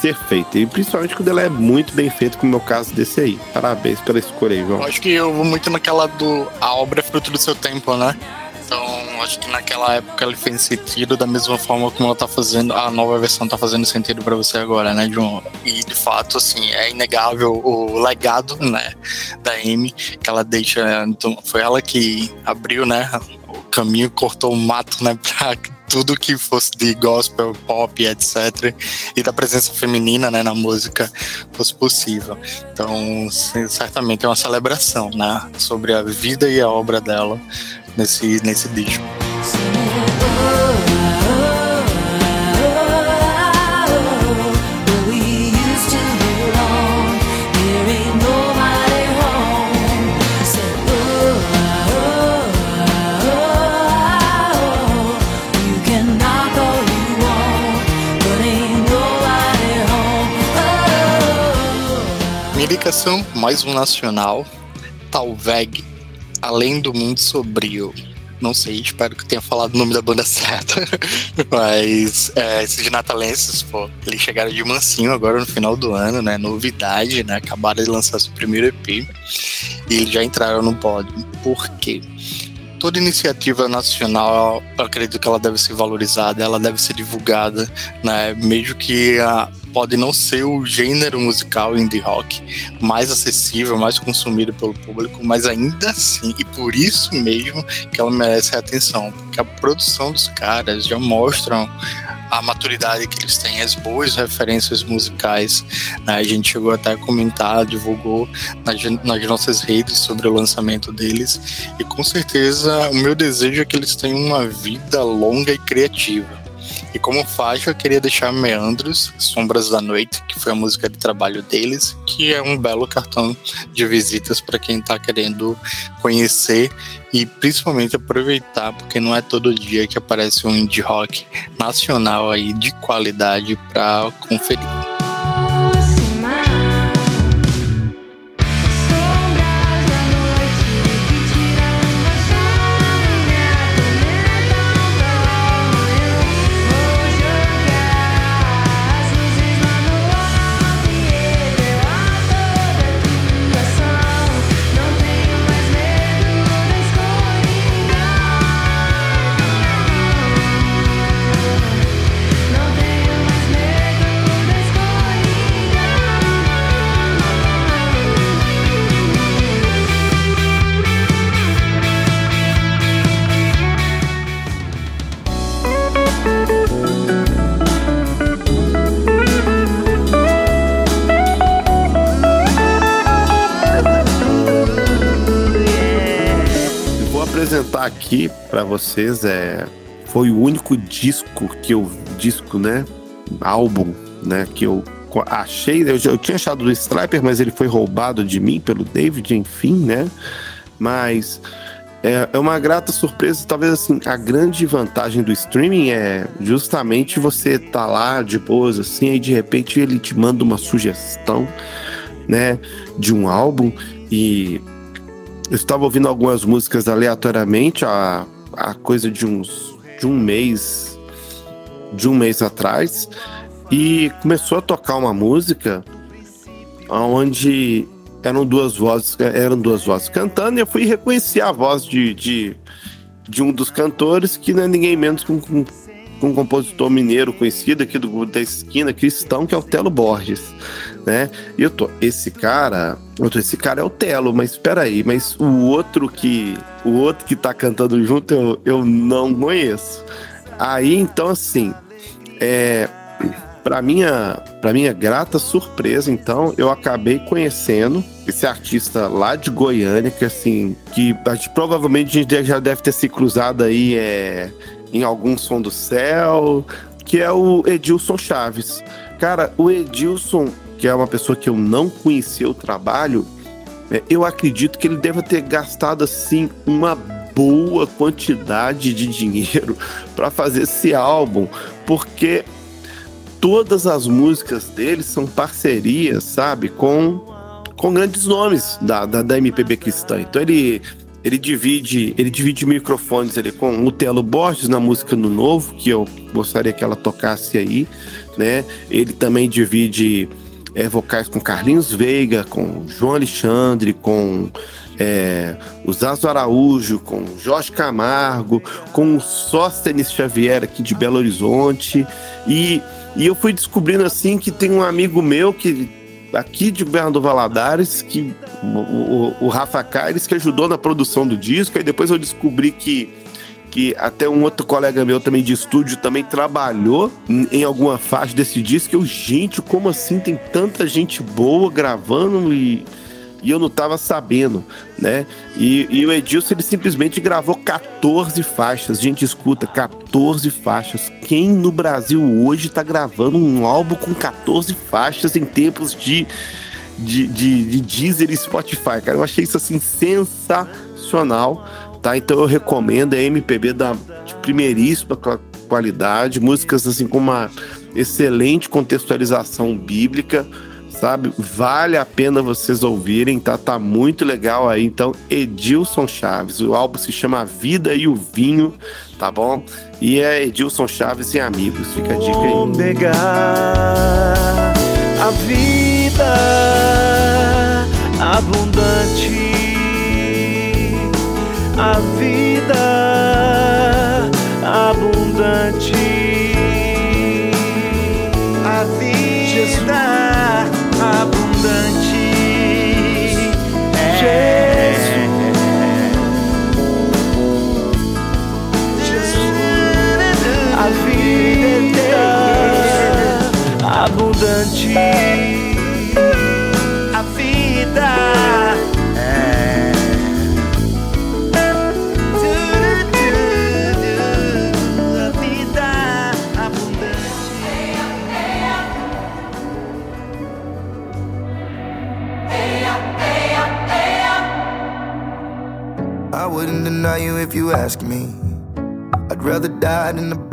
ser feita. E principalmente quando ela é muito bem feita, como é o caso desse aí. Parabéns pela escolha aí, João. Eu acho que eu vou muito naquela do. A obra é fruto do seu tempo, né? Então, acho que naquela época ele fez sentido da mesma forma como ela tá fazendo, a nova versão tá fazendo sentido para você agora, né, João? E de fato, assim, é inegável o legado, né, da Amy, que ela deixa. Então, foi ela que abriu, né, o caminho, cortou o mato, né, pra tudo que fosse de gospel, pop, etc. E da presença feminina né, na música fosse possível. Então, certamente é uma celebração né, sobre a vida e a obra dela nesse, nesse disco. Indicação, mais um nacional, Talveg, Além do Mundo Sobrio. Não sei, espero que tenha falado o nome da banda certa. Mas é, esses natalenses, pô, eles chegaram de mansinho agora no final do ano, né? Novidade, né? Acabaram de lançar seu primeiro EP e eles já entraram no pódio. Por quê? toda iniciativa nacional, eu acredito que ela deve ser valorizada, ela deve ser divulgada, né? Mesmo que a pode não ser o gênero musical indie rock mais acessível, mais consumido pelo público, mas ainda assim, e por isso mesmo que ela merece a atenção, porque a produção dos caras já mostram a maturidade que eles têm, as boas referências musicais. Né? A gente chegou até a comentar, divulgou nas, nas, nossas redes sobre o lançamento deles, e com certeza o meu desejo é que eles tenham uma vida longa e criativa. E como faixa, eu queria deixar Meandros, Sombras da Noite, que foi a música de trabalho deles, que é um belo cartão de visitas para quem está querendo conhecer e principalmente aproveitar, porque não é todo dia que aparece um indie rock nacional aí de qualidade para conferir. Aqui para vocês é foi o único disco que eu disco, né, álbum, né, que eu achei, eu, eu tinha achado do Striper, mas ele foi roubado de mim pelo David, enfim, né? Mas é, é uma grata surpresa, talvez assim, a grande vantagem do streaming é justamente você tá lá de boas assim, aí de repente ele te manda uma sugestão, né, de um álbum e eu estava ouvindo algumas músicas aleatoriamente a, a coisa de uns de um mês de um mês atrás e começou a tocar uma música onde eram duas vozes eram duas vozes cantando e eu fui reconhecer a voz de, de, de um dos cantores que não é ninguém menos que um, um, um compositor mineiro conhecido aqui do da esquina cristão que é o Telo Borges né? E eu tô, esse cara, eu tô, esse cara é o Telo, mas espera aí, mas o outro que, o outro que tá cantando junto eu, eu não conheço. Aí então assim, é para minha, para minha grata surpresa, então, eu acabei conhecendo esse artista lá de Goiânia, que assim, que a gente, provavelmente a gente já deve ter se cruzado aí é, em algum som do céu, que é o Edilson Chaves. Cara, o Edilson, que é uma pessoa que eu não conhecia o trabalho, é, eu acredito que ele deva ter gastado assim uma boa quantidade de dinheiro para fazer esse álbum, porque todas as músicas dele são parcerias, sabe, com com grandes nomes da, da, da MPB cristã. Então ele ele divide ele divide microfones ele com o Telo Borges na música no Novo, que eu gostaria que ela tocasse aí, né? Ele também divide é, vocais com Carlinhos Veiga, com João Alexandre, com é, o Zazo Araújo, com Jorge Camargo, com o Sóstenes Xavier aqui de Belo Horizonte. E, e eu fui descobrindo assim que tem um amigo meu que aqui de Bernardo Valadares, que o, o, o Rafa Caires, que ajudou na produção do disco, e depois eu descobri que que até um outro colega meu também de estúdio também trabalhou em, alguma faixa desse disco. Eu, gente, como assim tem tanta gente boa gravando e, e eu não tava sabendo, né? E, e o Edilson ele simplesmente gravou 14 faixas. Gente, escuta, 14 faixas. Quem no Brasil hoje tá gravando um álbum com 14 faixas em tempos de de, de, de Deezer e Spotify, cara. Eu achei isso assim sensacional tá? Então eu recomendo a MPB da de primeiríssima qualidade, músicas assim com uma excelente contextualização bíblica, sabe? Vale a pena vocês ouvirem, tá? Tá muito legal aí. Então, Edilson Chaves, o álbum se chama Vida e o Vinho, tá bom? E é Edilson Chaves e amigos, fica a dica aí. Negar a vida abundante a vida abundante. A vida Jesus. abundante. É. Jesus. Jesus. A vida abundante.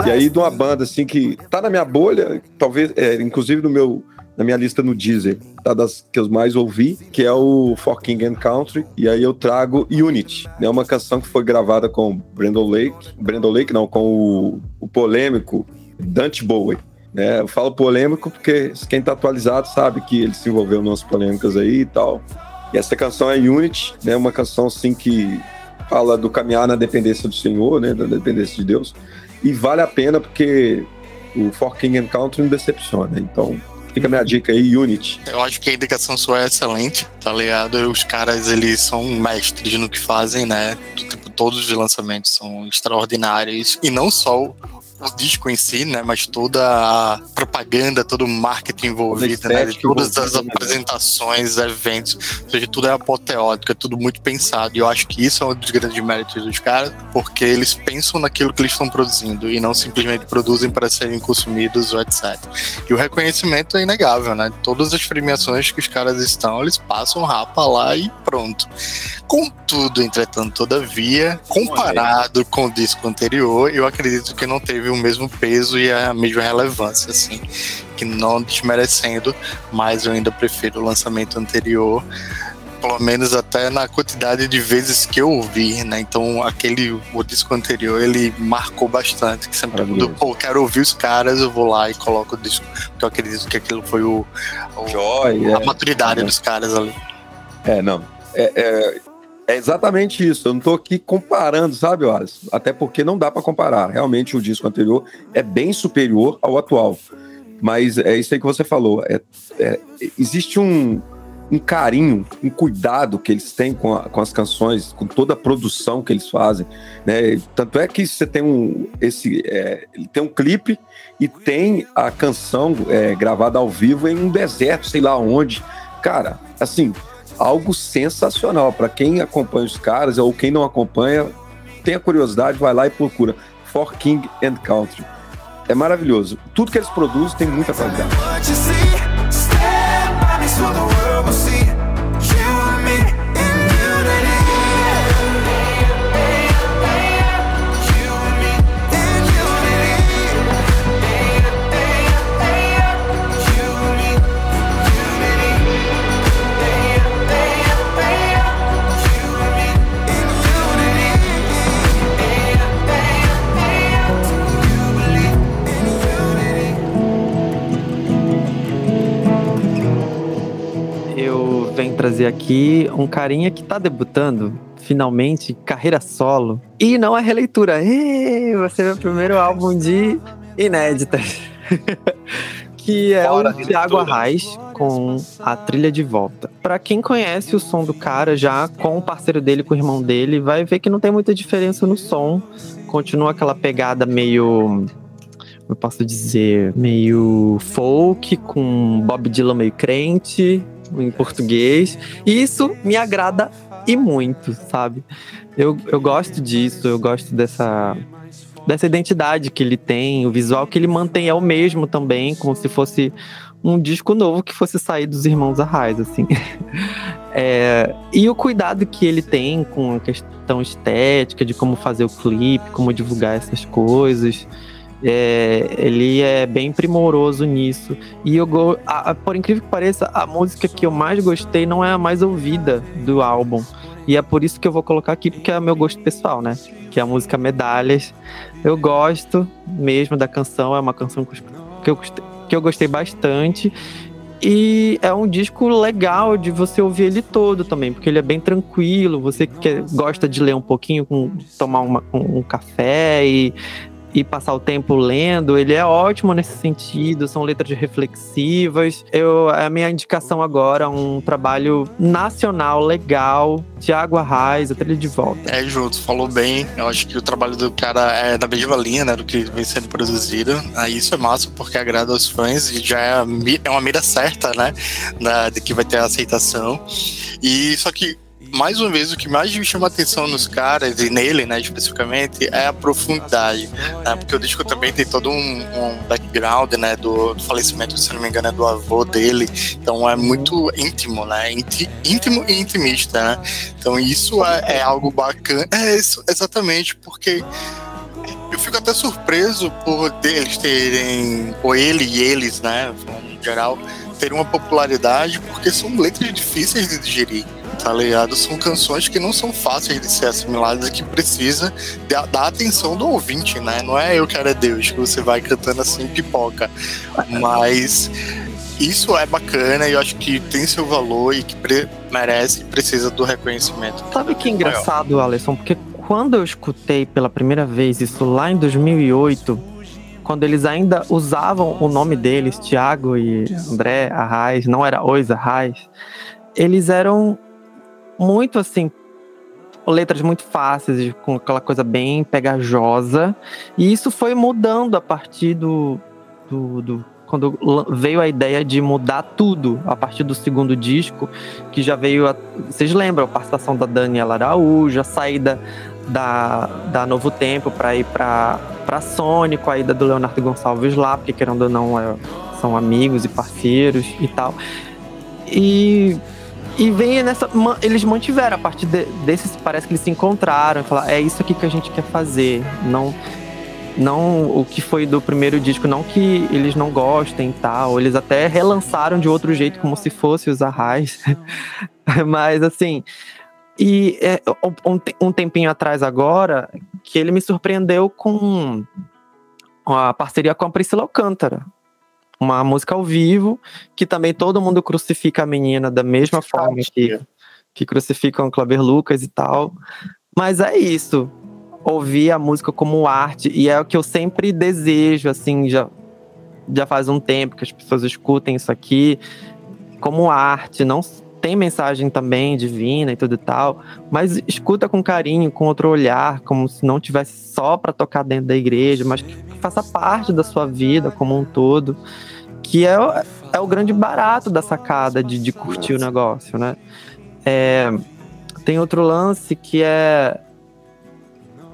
E aí, de uma banda assim que tá na minha bolha, talvez, é, inclusive no meu, na minha lista no Deezer, tá das que eu mais ouvi, que é o For King and Country. E aí eu trago Unity, né? Uma canção que foi gravada com Brandon Lake, Brandon Lake não, com o, o polêmico Dante Bowie. Né? Eu falo polêmico porque quem tá atualizado sabe que ele se envolveu em umas polêmicas aí e tal. E essa canção é Unity, né? Uma canção assim que fala do caminhar na dependência do Senhor, né? Da dependência de Deus. E vale a pena porque o For King and Country não decepciona. Então, fica a minha dica aí, Unity. Eu acho que a indicação sua é excelente, tá ligado? Os caras, eles são mestres no que fazem, né? Tipo, todos os lançamentos são extraordinários. E não só o, disco em si, né? Mas toda a propaganda, todo o marketing envolvido, né? Todas as né? apresentações, eventos. Ou seja, tudo é apoteótico, é tudo muito pensado. E eu acho que isso é um dos grandes méritos dos caras, porque eles pensam naquilo que eles estão produzindo e não simplesmente produzem para serem consumidos ou etc. E o reconhecimento é inegável, né? Todas as premiações que os caras estão, eles passam rapa lá e pronto. Contudo, entretanto, todavia, comparado com o disco anterior, eu acredito que não teve o mesmo peso e a mesma relevância, assim. Que não desmerecendo, mas eu ainda prefiro o lançamento anterior pelo menos até na quantidade de vezes que eu ouvi, né? Então, aquele, o disco anterior, ele marcou bastante. Que sempre quando pô, quero ouvir os caras, eu vou lá e coloco o disco. Porque eu acredito que aquilo foi o, o- Joy, a é. maturidade É. dos caras ali. É, não. É, é- é exatamente isso. Eu não tô aqui comparando, sabe, Oaz? Até porque não dá para comparar. Realmente o disco anterior é bem superior ao atual. Mas é isso aí que você falou. É, é- existe um, um carinho, um cuidado que eles têm com, a- com as canções, com toda a produção que eles fazem. Né? Tanto é que você tem um. Esse, é, tem um clipe e tem a canção é, gravada ao vivo em um deserto, sei lá onde. Cara, assim, algo sensacional. Para quem acompanha os caras ou quem não acompanha, tenha curiosidade, vai lá e procura. For King and Country. É maravilhoso. Tudo que eles produzem tem muita qualidade. Venho trazer aqui um carinha que tá debutando, finalmente, carreira solo. E não é releitura. Ê, vai ser meu primeiro álbum de inéditas. que é Fora o Thiago. Arraes com a trilha de volta. Pra quem conhece o som do cara já com o parceiro dele, com o irmão dele, vai ver que não tem muita diferença no som. Continua aquela pegada meio eu posso dizer, meio folk, com Bob Dylan meio crente, em português. E isso me agrada e muito, sabe? Eu, eu gosto disso, eu gosto dessa, dessa identidade que ele tem, o visual que ele mantém é o mesmo também, como se fosse um disco novo que fosse sair dos Irmãos Arraes, assim. É, e o cuidado que ele tem com a questão estética, de como fazer o clipe, como divulgar essas coisas. É, ele é bem primoroso nisso. E eu, go- a- a- por incrível que pareça, a música que eu mais gostei não é a mais ouvida do álbum. E é por isso que eu vou colocar aqui, porque é meu gosto pessoal, né? Que é a música Medalhas. Eu gosto mesmo da canção, é uma canção que eu que eu gostei, bastante. E é um disco legal de você ouvir ele todo também, porque ele é bem tranquilo. Você que gosta de ler um pouquinho, com, tomar uma- um, um café e, e passar o tempo lendo, ele é ótimo nesse sentido, são letras reflexivas. Eu, a minha indicação agora é um trabalho nacional legal, Tiago Arraes, a trilha de volta. É, tu falou bem. Eu acho que o trabalho do cara é da mesma linha, né, do que vem sendo produzido. Aí isso é massa porque agrada aos fãs e já é, é uma mira certa, né, da, de que vai ter a aceitação. E só que mais uma vez, o que mais me chama atenção nos caras, e nele, né, especificamente, é a profundidade. Né, porque o disco também tem todo um, um background, né, do, do falecimento, se não me engano, é do avô dele. Então é muito íntimo, né, íntimo e intimista, né. Então isso é, é algo bacana. É isso, exatamente, porque eu fico até surpreso por deles terem, ou ele e eles, né, em geral, terem uma popularidade, porque são letras difíceis de digerir, tá ligado? São canções que não são fáceis de ser assimiladas e que precisa da, da atenção do ouvinte, né? Não é eu quero é Deus, que você vai cantando assim pipoca. Mas isso é bacana e eu acho que tem seu valor e que merece e precisa do reconhecimento. Sabe que engraçado, Alisson? Porque quando eu escutei pela primeira vez isso lá em 2008, quando eles ainda usavam o nome deles, Tiago e André Arraes, não era Ois Arraes, eles eram muito assim, letras muito fáceis, com aquela coisa bem pegajosa, e isso foi mudando a partir do, do, do quando veio a ideia de mudar tudo a partir do segundo disco, que já veio. A, vocês lembram a participação da Daniela Araújo, a saída da, da Novo Tempo para ir para para Sônico, a ida do Leonardo Gonçalves lá, porque querendo ou não é- são amigos e parceiros e tal. E e vem nessa. Eles mantiveram a partir de, desses. Parece que eles se encontraram e falaram: é isso aqui que a gente quer fazer. Não, não o que foi do primeiro disco, não que eles não gostem e tal. Eles até relançaram de outro jeito, como se fosse os Arrais. Mas assim. E é, um, um tempinho atrás agora, que ele me surpreendeu com a parceria com a Priscila Alcântara. Uma música ao vivo, que também todo mundo crucifica a menina da mesma forma que, que crucificam o Kleber Lucas e tal. Mas é isso. Ouvir a música como arte. E é o que eu sempre desejo, assim, já, já faz um tempo que as pessoas escutem isso aqui como arte. Não tem mensagem também divina e tudo e tal, mas escuta com carinho, com outro olhar, como se não tivesse só para tocar dentro da igreja, mas que faça parte da sua vida como um todo, que é, o- é o grande barato da sacada de, de curtir o negócio, né? É, tem outro lance que é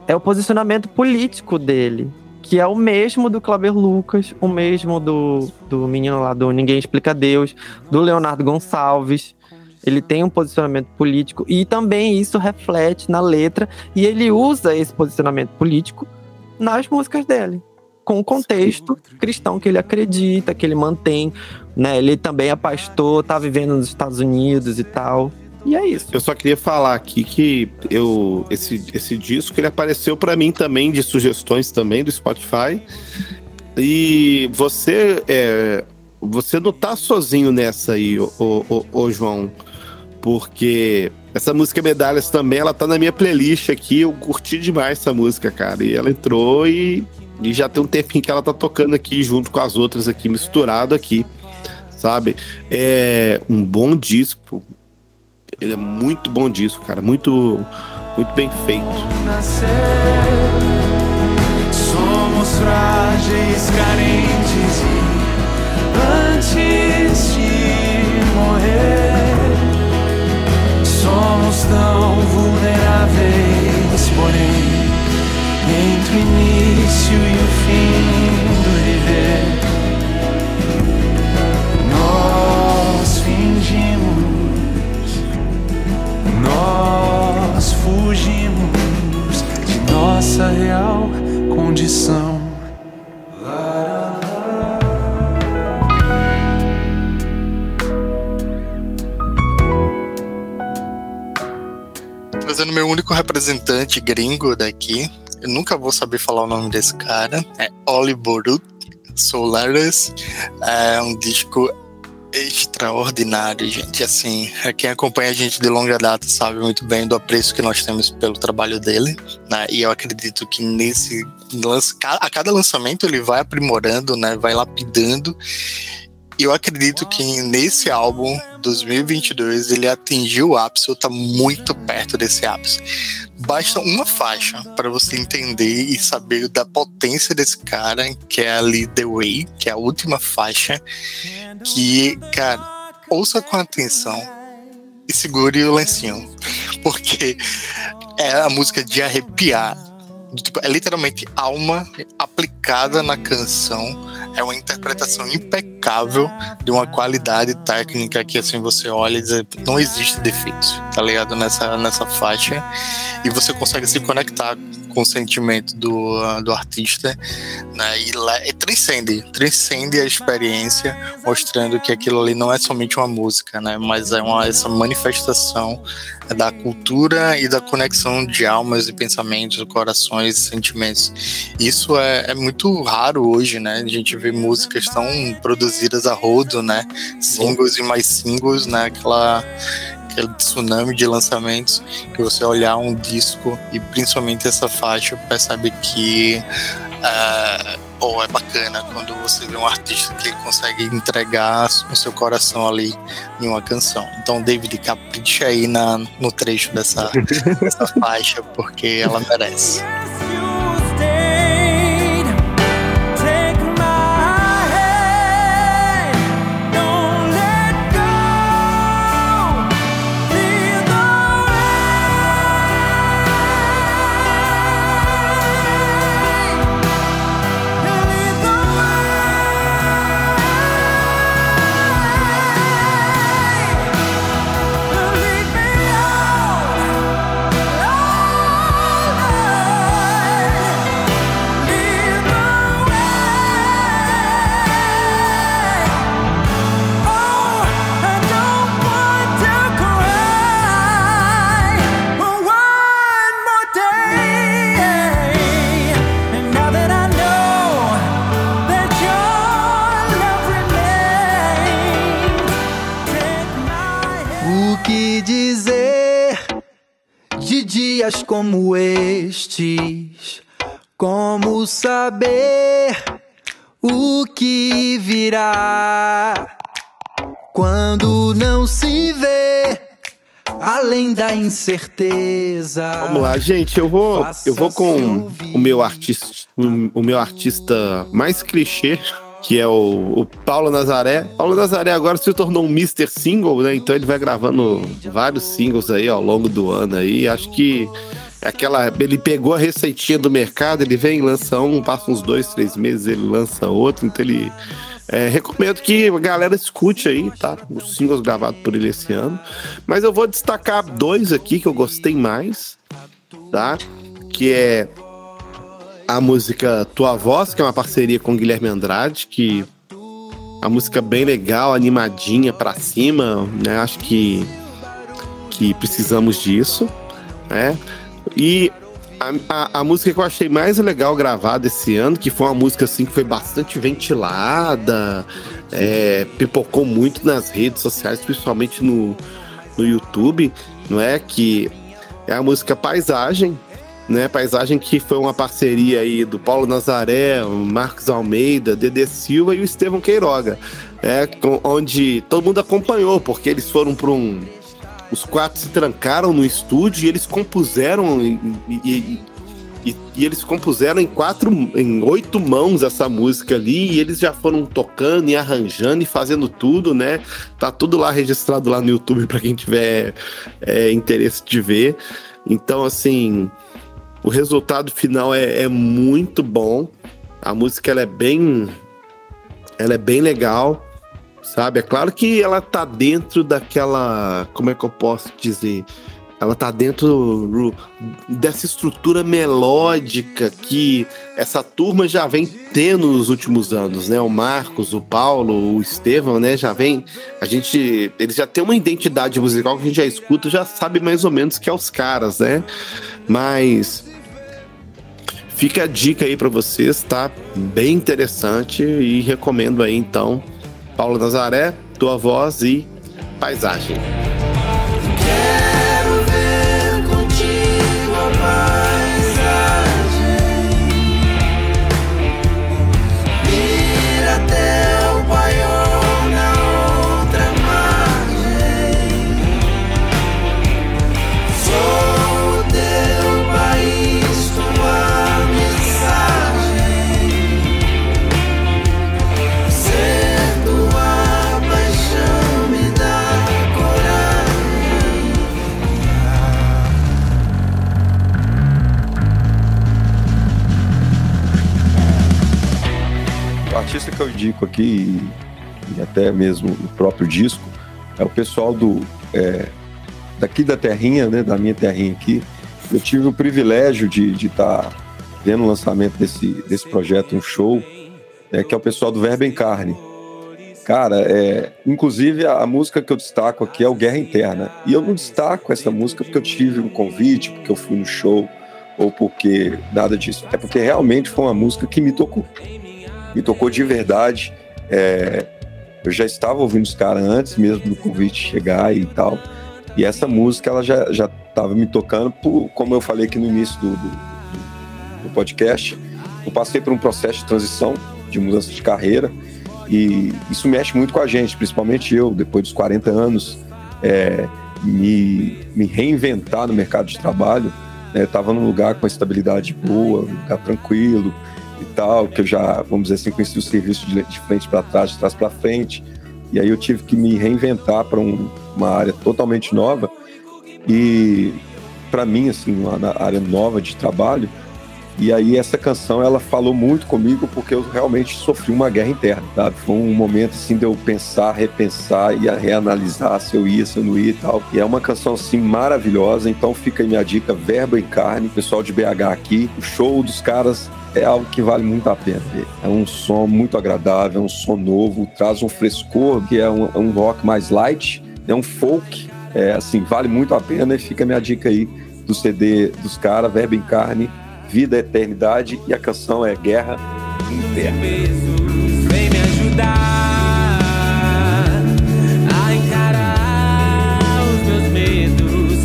é o posicionamento político dele, que é o mesmo do Kleber Lucas, o mesmo do, do menino lá do Ninguém Explica Deus, do Leonardo Gonçalves. Ele tem um posicionamento político e também isso reflete na letra e ele usa esse posicionamento político nas músicas dele, com o contexto cristão que ele acredita, que ele mantém, né? Ele também é pastor, tá vivendo nos Estados Unidos e tal. E é isso. Eu só queria falar aqui que eu esse, esse disco ele apareceu pra mim também de sugestões também do Spotify. E você é, você não tá sozinho nessa aí, ô, ô, João, porque essa música Medalhas também ela tá na minha playlist aqui. Eu curti demais essa música, cara. E ela entrou e, e já tem um tempinho que ela tá tocando aqui junto com as outras aqui misturado aqui, sabe? É um bom disco. Ele é muito bom disco, cara. Muito, muito bem feito. nascer. Somos frágeis, carentes somos tão vulneráveis, porém, entre o início e o fim do viver, nós fingimos. Nós fugimos de nossa real condição. Trazendo meu único representante gringo daqui. Eu nunca vou saber falar o nome desse cara. É Oli Borut Solaris. É um disco extraordinário, gente. Assim, quem acompanha a gente de longa data sabe muito bem do apreço que nós temos pelo trabalho dele, né? E eu acredito que nesse a cada lançamento ele vai aprimorando, né? Vai lapidando. Eu acredito que nesse álbum 2022 ele atingiu o ápice, ou tá muito perto desse ápice. Basta uma faixa para você entender e saber da potência desse cara, que é ali The Way, que é a última faixa, que, cara, ouça com atenção e segure o lencinho, porque é a música de arrepiar. Tipo, é literalmente alma aplicada na canção. É uma interpretação impecável de uma qualidade técnica que assim você olha e diz, não existe defeitos, tá ligado? Nessa, nessa faixa. E você consegue se conectar com o sentimento do, do artista, né? E, e transcende, transcende a experiência, mostrando que aquilo ali não é somente uma música, né? Mas é uma, essa manifestação da cultura e da conexão de almas e pensamentos, corações e sentimentos. Isso é, é muito raro hoje, né? A gente vê músicas tão produzidas a rodo, né? Singles e mais singles, né? Aquela aquele tsunami de lançamentos que você olhar um disco e principalmente essa faixa percebe que ah, pô, é bacana quando você vê um artista que consegue entregar o seu coração ali em uma canção. Então, David, capricha aí na, no trecho dessa, dessa faixa, porque ela merece. Saber o que virá quando não se vê além da incerteza? Vamos lá, gente, eu vou, eu vou com o meu artista, o meu artista mais clichê, que é o, o Paulo Nazaré. Paulo Nazaré agora se tornou um Mr. Single, né? Então ele vai gravando vários singles aí ao longo do ano aí. Acho que aquela, ele pegou a receitinha do mercado, ele vem, lança um, passa uns dois, três meses, ele lança outro, então ele é, recomendo que a galera escute aí, tá? Os singles gravados por ele esse ano. Mas eu vou destacar dois aqui que eu gostei mais, tá? Que é a música Tua Voz, que é uma parceria com o Guilherme Andrade, que a música bem legal, animadinha pra cima, né? Acho que que precisamos disso, né? E a, a, a música que eu achei mais legal gravada esse ano, que foi uma música assim que foi bastante ventilada, é, pipocou muito nas redes sociais, principalmente no, no YouTube, não é? Que é a música Paisagem, né? Paisagem que foi uma parceria aí do Paulo Nazaré, Marcos Almeida, Dedê Silva e o Estevão Queiroga, é, onde todo mundo acompanhou, porque eles foram para um. Os quatro se trancaram no estúdio e eles compuseram e, e- e- e eles compuseram em quatro, em oito mãos essa música ali, e eles já foram tocando e arranjando e fazendo tudo, né? Tá tudo lá registrado lá no YouTube para quem tiver é, interesse de ver. Então, assim, o resultado final é, é muito bom. A música ela é bem, ela é bem legal, sabe? É claro que ela tá dentro daquela, como é que eu posso dizer? Ela tá dentro dessa estrutura melódica que essa turma já vem tendo nos últimos anos, né? O Marcos, o Paulo, o Estevão, né? Já vem. A gente. Eles já têm uma identidade musical que a gente já escuta, já sabe mais ou menos que é os caras, né? Mas. Fica a dica aí pra vocês, tá? Bem interessante e recomendo aí então Paulo Nazaré, Tua Voz e Paisagem. Artista que eu indico aqui, e, até mesmo o próprio disco, é o pessoal do é, daqui da terrinha, né, da minha terrinha aqui. Eu tive o privilégio de estar vendo o lançamento desse, desse projeto, um show, né, que é o pessoal do Verbo em Carne. Cara, é, inclusive a, a música que eu destaco aqui é o Guerra Interna. E eu não destaco essa música porque eu tive um convite, porque eu fui no show, ou porque nada disso. É porque realmente foi uma música que me tocou. Me tocou de verdade. É, eu já estava ouvindo os caras antes mesmo do convite chegar e tal. E essa música ela já já estava me tocando, por, como eu falei aqui no início do, do, do podcast. Eu passei por um processo de transição, de mudança de carreira, e isso mexe muito com a gente, principalmente eu, depois dos 40 anos, é, me, me reinventar no mercado de trabalho. Né? Estava num lugar com uma estabilidade boa, um lugar tranquilo e tal, que eu já, vamos dizer assim, conheci o serviço de, frente para trás, de trás para frente. E aí eu tive que me reinventar para um, uma área totalmente nova. E para mim, assim, uma área nova de trabalho. E aí essa canção, ela falou muito comigo porque eu realmente sofri uma guerra interna, sabe? Foi um momento, assim, de eu pensar, repensar e reanalisar se eu ia, se eu não ia e tal. E é uma canção, assim, maravilhosa. Então fica aí minha dica, Verba em Carne, pessoal de BH aqui. O show dos caras é algo que vale muito a pena ver. É um som muito agradável, é um som novo, traz um frescor, que é um, é um rock mais light, é um folk, é assim, vale muito a pena e fica a minha dica aí do CD dos caras, Verbo em Carne, Vida, Eternidade e a canção é Guerra Interna. Vem me ajudar.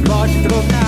Pode trocar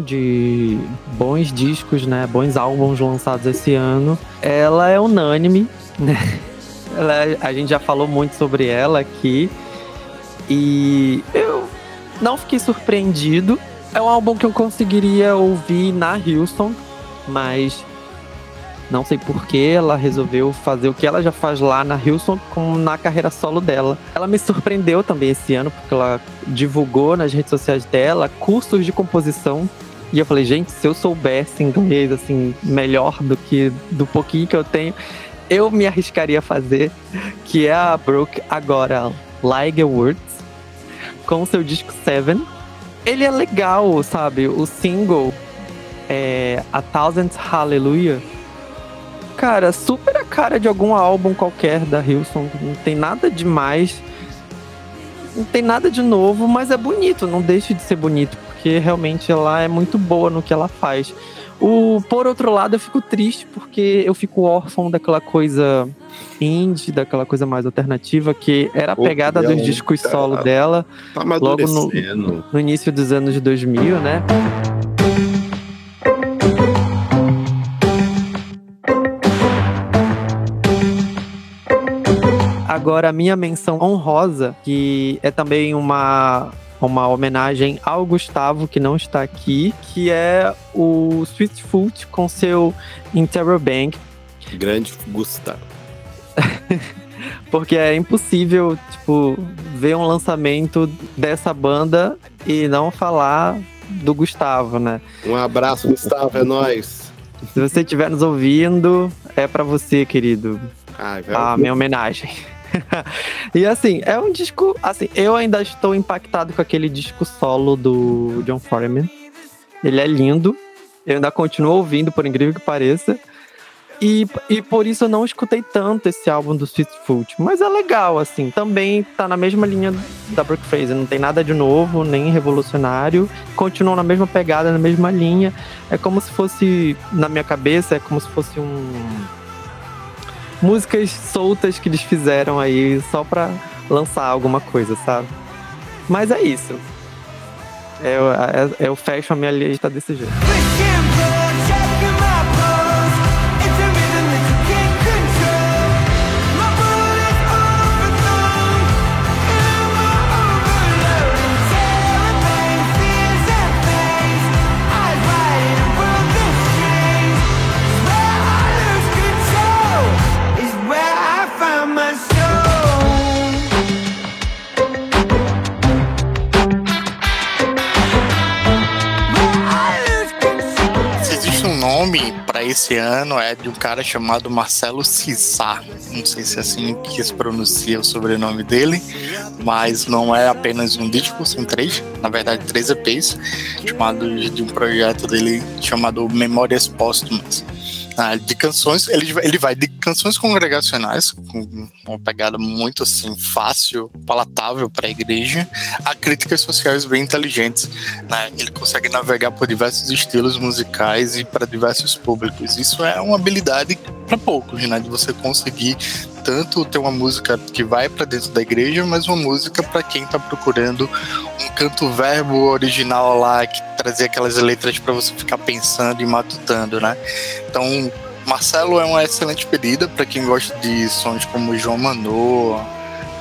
de bons discos, né, bons álbuns lançados esse ano, ela é unânime, né? Ela é- a gente já falou muito sobre ela aqui e eu não fiquei surpreendido. É um álbum que eu conseguiria ouvir na Houston, mas não sei por que ela resolveu fazer o que ela já faz lá na Houston como na carreira solo dela. Ela me surpreendeu também esse ano, porque ela divulgou nas redes sociais dela cursos de composição. E eu falei, gente, se eu soubesse inglês, assim, melhor do que do pouquinho que eu tenho, eu me arriscaria a fazer, que é a Brooke agora, Like Words, com seu disco Seven. Ele é legal, sabe? O single é A Thousandth Hallelujah cara, super a cara de algum álbum qualquer da Hilson. Não tem nada demais. Não tem nada de novo, mas é bonito, não deixe de ser bonito, porque realmente ela é muito boa no que ela faz. O, por outro lado, eu fico triste porque eu fico órfão daquela coisa indie, daquela coisa mais alternativa, que era a pegada dos discos tá- solo dela Tá logo no, no início dos anos 2000, né? Agora, a minha menção honrosa, que é também uma, uma homenagem ao Gustavo, que não está aqui, que é o Sweet Foot com seu Interrobang. Grande Gustavo. Porque é impossível, tipo, ver um lançamento dessa banda e não falar do Gustavo, né? Um abraço, Gustavo, é nóis. Se você estiver nos ouvindo, é pra você, querido. Ah. A minha homenagem. e assim, é um disco. Assim, eu ainda estou impactado com aquele disco solo do John Foreman. Ele é lindo. Eu ainda continuo ouvindo, por incrível que pareça. E, e por isso eu não escutei tanto esse álbum do Sweet Foot. Mas é legal, assim. Também tá na mesma linha da Brooke Fraser. Não tem nada de novo, nem revolucionário. Continuam na mesma pegada, na mesma linha. É como se fosse, na minha cabeça, é como se fosse um. Músicas soltas que eles fizeram aí só pra lançar alguma coisa, sabe? Mas é isso. Eu, é- eu fecho a minha lista desse jeito. Nome pra esse ano, é de um cara chamado Marcelo Cissá. Não sei se é assim que se pronuncia o sobrenome dele, mas não é apenas um disco, são três, na verdade, três EPs, chamados de um projeto dele chamado Memórias Póstumas. Ah, de canções, ele, ele vai de canções congregacionais, com uma pegada muito assim, fácil, palatável para a igreja, a críticas sociais bem inteligentes. né? Ele consegue navegar por diversos estilos musicais e para diversos públicos. Isso é uma habilidade para poucos, né? De você conseguir tanto ter uma música que vai para dentro da igreja, mas uma música para quem está procurando um canto verbo original lá que trazia aquelas letras para você ficar pensando e matutando, né? Então, Marcelo é uma excelente pedida para quem gosta de sons como João Manô,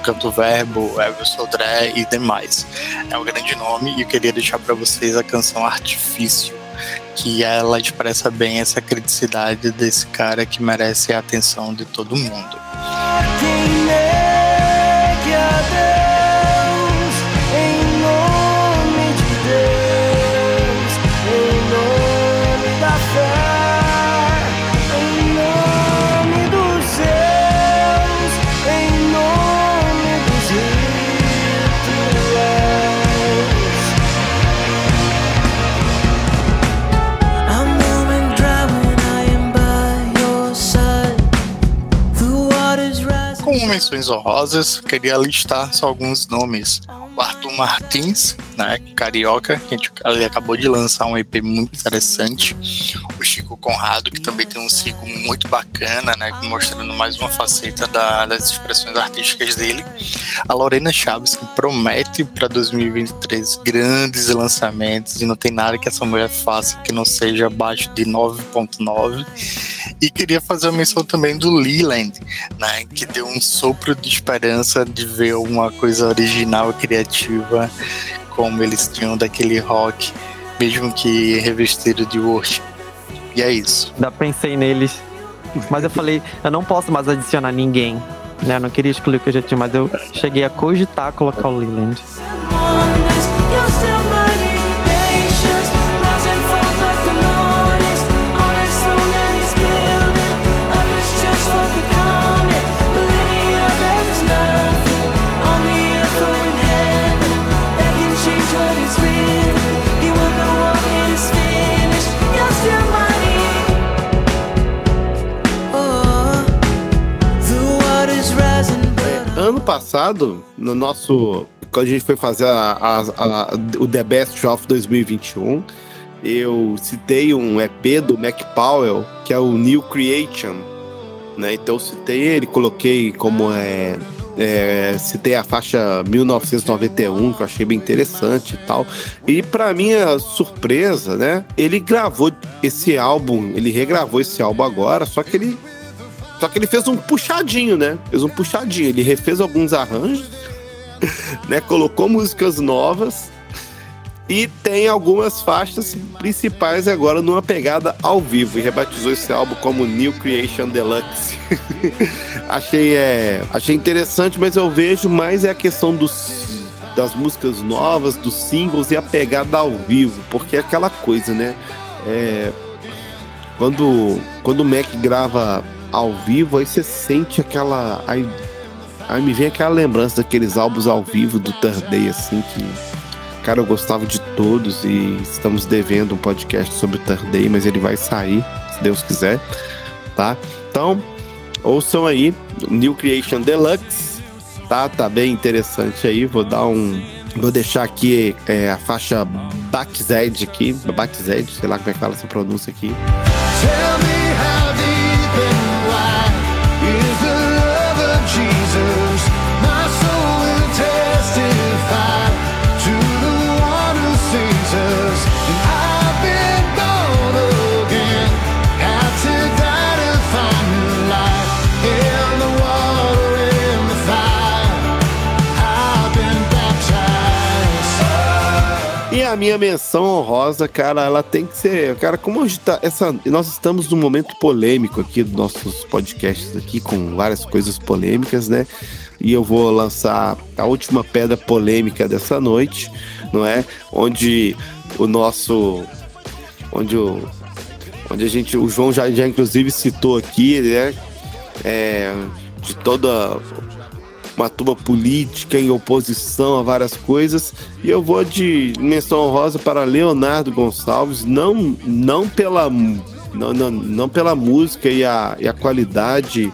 Canto Verbo, Elvis Sodré e demais. É um grande nome e eu queria deixar para vocês a canção Artifício, que ela expressa bem essa criticidade desse cara que merece a atenção de todo mundo. Menções honrosas, queria listar só alguns nomes. O Arthur Martins, né, carioca, que ele acabou de lançar um EP muito interessante. O Conrado, que também tem um ciclo muito bacana, né, mostrando mais uma faceta da- das expressões artísticas dele. A Lorena Chaves, que promete para 2023 grandes lançamentos e não tem nada que essa mulher faça que não seja abaixo de 9.9. E queria fazer uma menção também do Leland, né, que deu um sopro de esperança de ver uma coisa original e criativa como eles tinham daquele rock, mesmo que revestido de worship. E é isso. Ainda pensei neles. Mas eu falei, eu não posso mais adicionar ninguém. Né? Eu não queria excluir o que eu já tinha, mas eu cheguei a cogitar colocar o Leland. Ano passado, no nosso. Quando a gente foi fazer a- a- a- o The Best of 2021, eu citei um EP do Mac Powell, que é o New Creation. Né? Então eu citei ele, coloquei como é. é, citei a faixa 1991, que eu achei bem interessante e tal. E pra minha surpresa, né? Ele gravou esse álbum, ele regravou esse álbum agora, só que ele só que ele fez um puxadinho, né? Fez um puxadinho. Ele refez alguns arranjos, né? Colocou músicas novas E tem algumas faixas principais agora numa pegada ao vivo. E rebatizou esse álbum como New Creation Deluxe. achei, é, achei interessante, mas eu vejo mais é a questão dos, das músicas novas, dos singles e a pegada ao vivo. Porque é aquela coisa, né? É, quando, quando o Mac grava ao vivo, aí você sente aquela. Aí, aí me vem aquela lembrança daqueles álbuns ao vivo do Day, assim, que. Cara, eu gostava de todos e estamos devendo um podcast sobre Day, mas ele vai sair, se Deus quiser, tá? Então, ouçam aí, New Creation Deluxe, tá? Tá bem interessante aí, vou dar um... Vou deixar aqui é, a faixa Backzed aqui, Backzed, sei lá como é que fala essa pronúncia aqui. Tell me how minha menção honrosa, cara, ela tem que ser. Cara, como hoje tá. Essa, nós estamos num momento polêmico aqui dos nossos podcasts aqui, com várias coisas polêmicas, né? E eu vou lançar a última pedra polêmica dessa noite, não é? Onde o nosso. Onde o. Onde a gente. O João já, já inclusive citou aqui, né? É, de toda uma turma política em oposição a várias coisas. E eu vou de menção honrosa para Leonardo Gonçalves, não, não, pela, não, não, não pela música e a, e a qualidade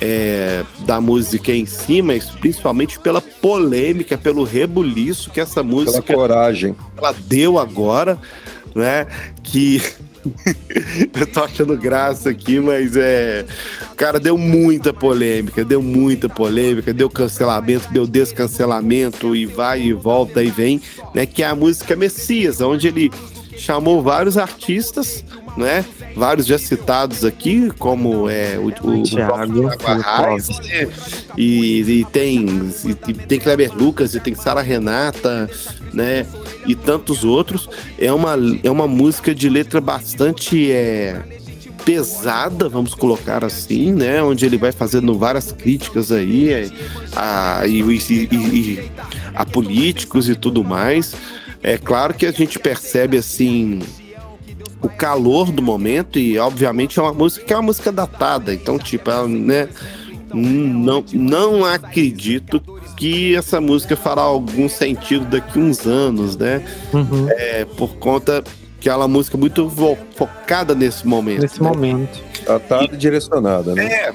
é, da música em si, mas principalmente pela polêmica, pelo rebuliço que essa Pela música coragem. ela deu agora, né? Que eu tô achando graça aqui, mas é. Cara, deu muita polêmica, deu muita polêmica, deu cancelamento, deu descancelamento e vai e volta e vem, né? Que é a música Messias, onde ele chamou vários artistas, né? Vários já citados aqui, como é o, o, Thiago, Arraes, né? e, e tem e, tem Kleber Lucas e tem Sara Renata, né? E tantos outros. É uma, é uma música de letra bastante é, pesada, vamos colocar assim, né? Onde ele vai fazendo várias críticas aí é, a, e- e- e a políticos e tudo mais. É claro que a gente percebe assim o calor do momento e obviamente é uma música que é uma música datada, então tipo, ela, né, não não acredito que essa música fará algum sentido daqui uns anos, né? Uhum. É por conta que ela é uma música muito focada nesse momento. Nesse né? momento. Tratada e direcionada, né? É,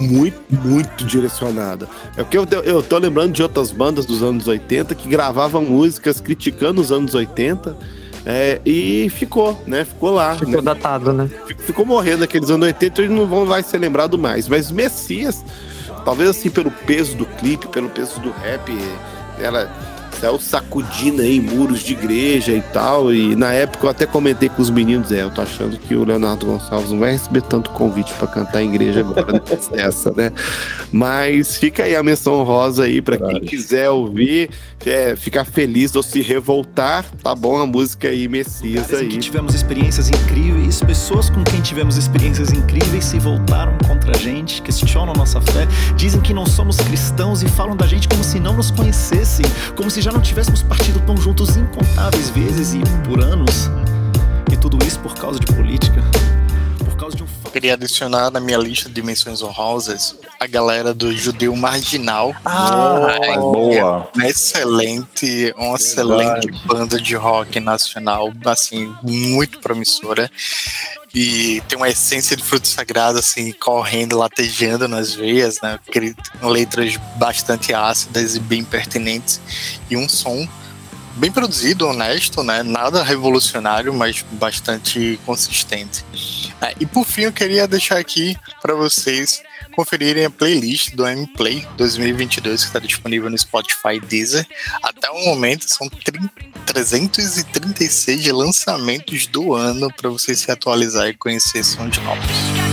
muito, muito direcionada. É porque eu, eu tô lembrando de outras bandas dos anos 80 que gravavam músicas criticando os anos 80 é, e ficou, né? Ficou lá. Ficou né? datado, né? Ficou, morrendo aqueles anos 80 e não vão vai ser lembrado mais. Mas Messias, talvez assim pelo peso do clipe, pelo peso do rap, ela saiu sacudindo aí muros de igreja e tal. E na época eu até comentei com os meninos, é, eu tô achando que o Leonardo Gonçalves não vai receber tanto convite pra cantar em igreja agora depois dessa, né? Mas fica aí a menção honrosa aí pra quem quiser ouvir, é, ficar feliz ou se revoltar, tá bom a música aí, Messias Caras aí. que tivemos experiências incríveis, pessoas com quem tivemos experiências incríveis se voltaram contra a gente, questionam nossa fé, dizem que não somos cristãos e falam da gente como se não nos conhecessem, como se já não tivéssemos partido tão juntos incontáveis vezes e por anos. E tudo isso por causa de política, queria adicionar na minha lista de menções honrosas a galera do Judeu Marginal. Ah, boa. Uma excelente, uma excelente banda de rock nacional, assim, muito promissora. E tem uma essência de fruto sagrado, assim, correndo, latejando nas veias, né? Cri- Letras bastante ácidas e bem pertinentes. E um som bem produzido, honesto, né? Nada revolucionário, mas bastante consistente. É, e por fim, eu queria deixar aqui para vocês conferirem a playlist do M-Play 2022 que está disponível no Spotify e Deezer. Até o momento são 30 336 lançamentos do ano para você se atualizar e conhecer sons novos.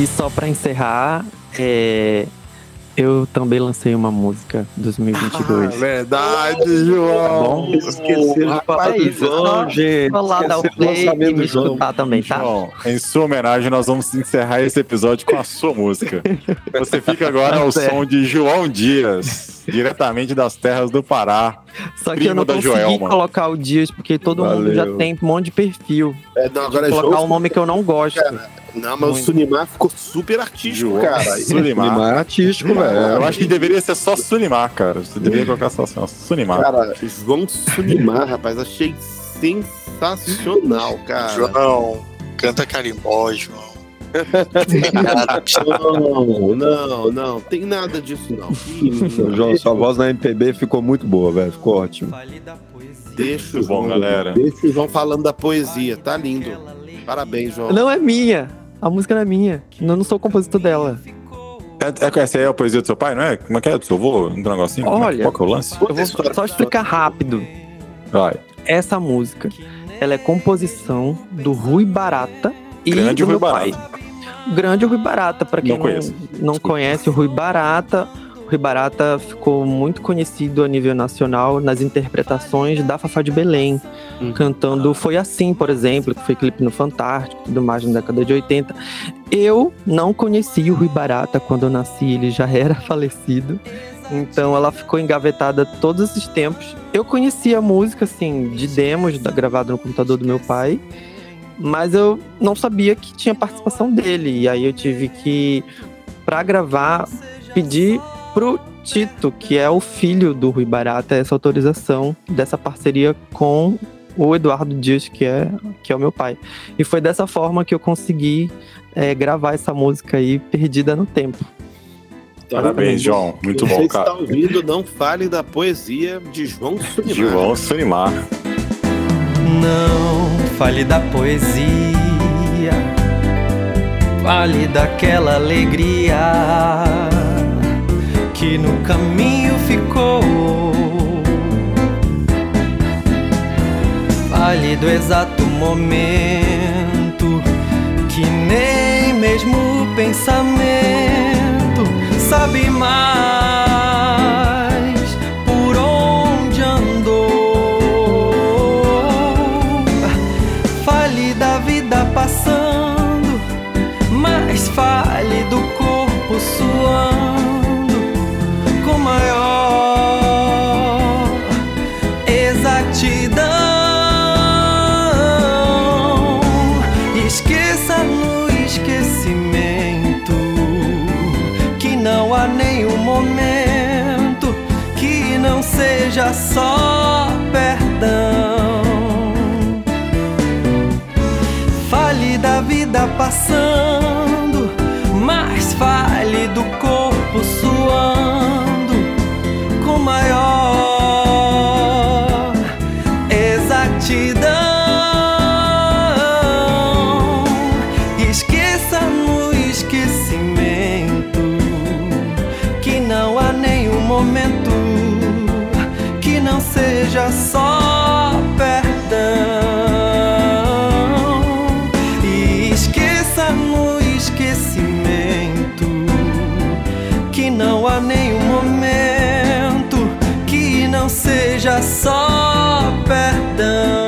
E só pra encerrar, é, eu também lancei uma música 2022. Ah, verdade, João. Esqueceram de falar do João, gente. Vou lá dar o play e me escutar também, tá? João, em sua homenagem, nós vamos encerrar esse episódio com a sua música. Você fica agora ao Certo. som de João Dias, diretamente das terras do Pará. Só que eu não consegui Joelma. colocar o Dias, porque todo mundo já Valeu. tem um monte de perfil. É, não, agora é colocar João. um nome que eu não gosto. Não, mas o Sunimar ficou super artístico, João cara. Sulimar. Animar é artístico, velho. Eu acho que deveria ser só Sulimar, cara. Você deveria colocar só assim, ó, Sulimar. Cara, João Sunimar, rapaz, achei sensacional, cara. João, canta carimbó, João. Não, não, não, tem nada disso não. João, sua voz na MPB ficou muito boa, velho. Ficou ótimo. Deixa o Muito bom, João, galera. Deixa o João falando da poesia, tá lindo. Parabéns, João. Não é minha. A música não é minha. Eu não sou compositor dela. É, é, essa aí é a poesia do seu pai, não é? Como é que é? Do seu avô? Um negocinho? É Olha. Qual que é o lance? Eu vou só explicar rápido. Vai. Essa música, ela é composição do Rui Barata Grande do Rui meu Barata. pai. O Grande Rui Barata, pra quem Não não, conheço. não Desculpa. conhece o Rui Barata, o Rui Barata ficou muito conhecido a nível nacional nas interpretações da Fafá de Belém, Hum. cantando Foi Assim, por exemplo, que foi clipe no Fantástico, tudo mais na década de 80. Eu não conheci o Rui Barata quando eu nasci, ele já era falecido. Então ela ficou engavetada todos esses tempos. Eu conhecia a música, assim, de demos, da- gravada no computador do meu pai, mas eu não sabia que tinha participação dele. E aí eu tive que, pra gravar, pedir pro Tito, que é o filho do Rui Barata, essa autorização dessa parceria com o Eduardo Dias, que é, que é o meu pai. E foi dessa forma que eu consegui é, gravar essa música aí, perdida no tempo. Parabéns, João. Muito Você bom, está cara. ouvindo, não fale da poesia de João Sunimar. João Sulimar. Não fale da poesia, fale daquela alegria que no caminho ficou. Fale do exato momento que nem mesmo o pensamento sabe mais seja só perdão. Fale da vida passando, mas fale do corpo suando com maior exatidão. Só perdão.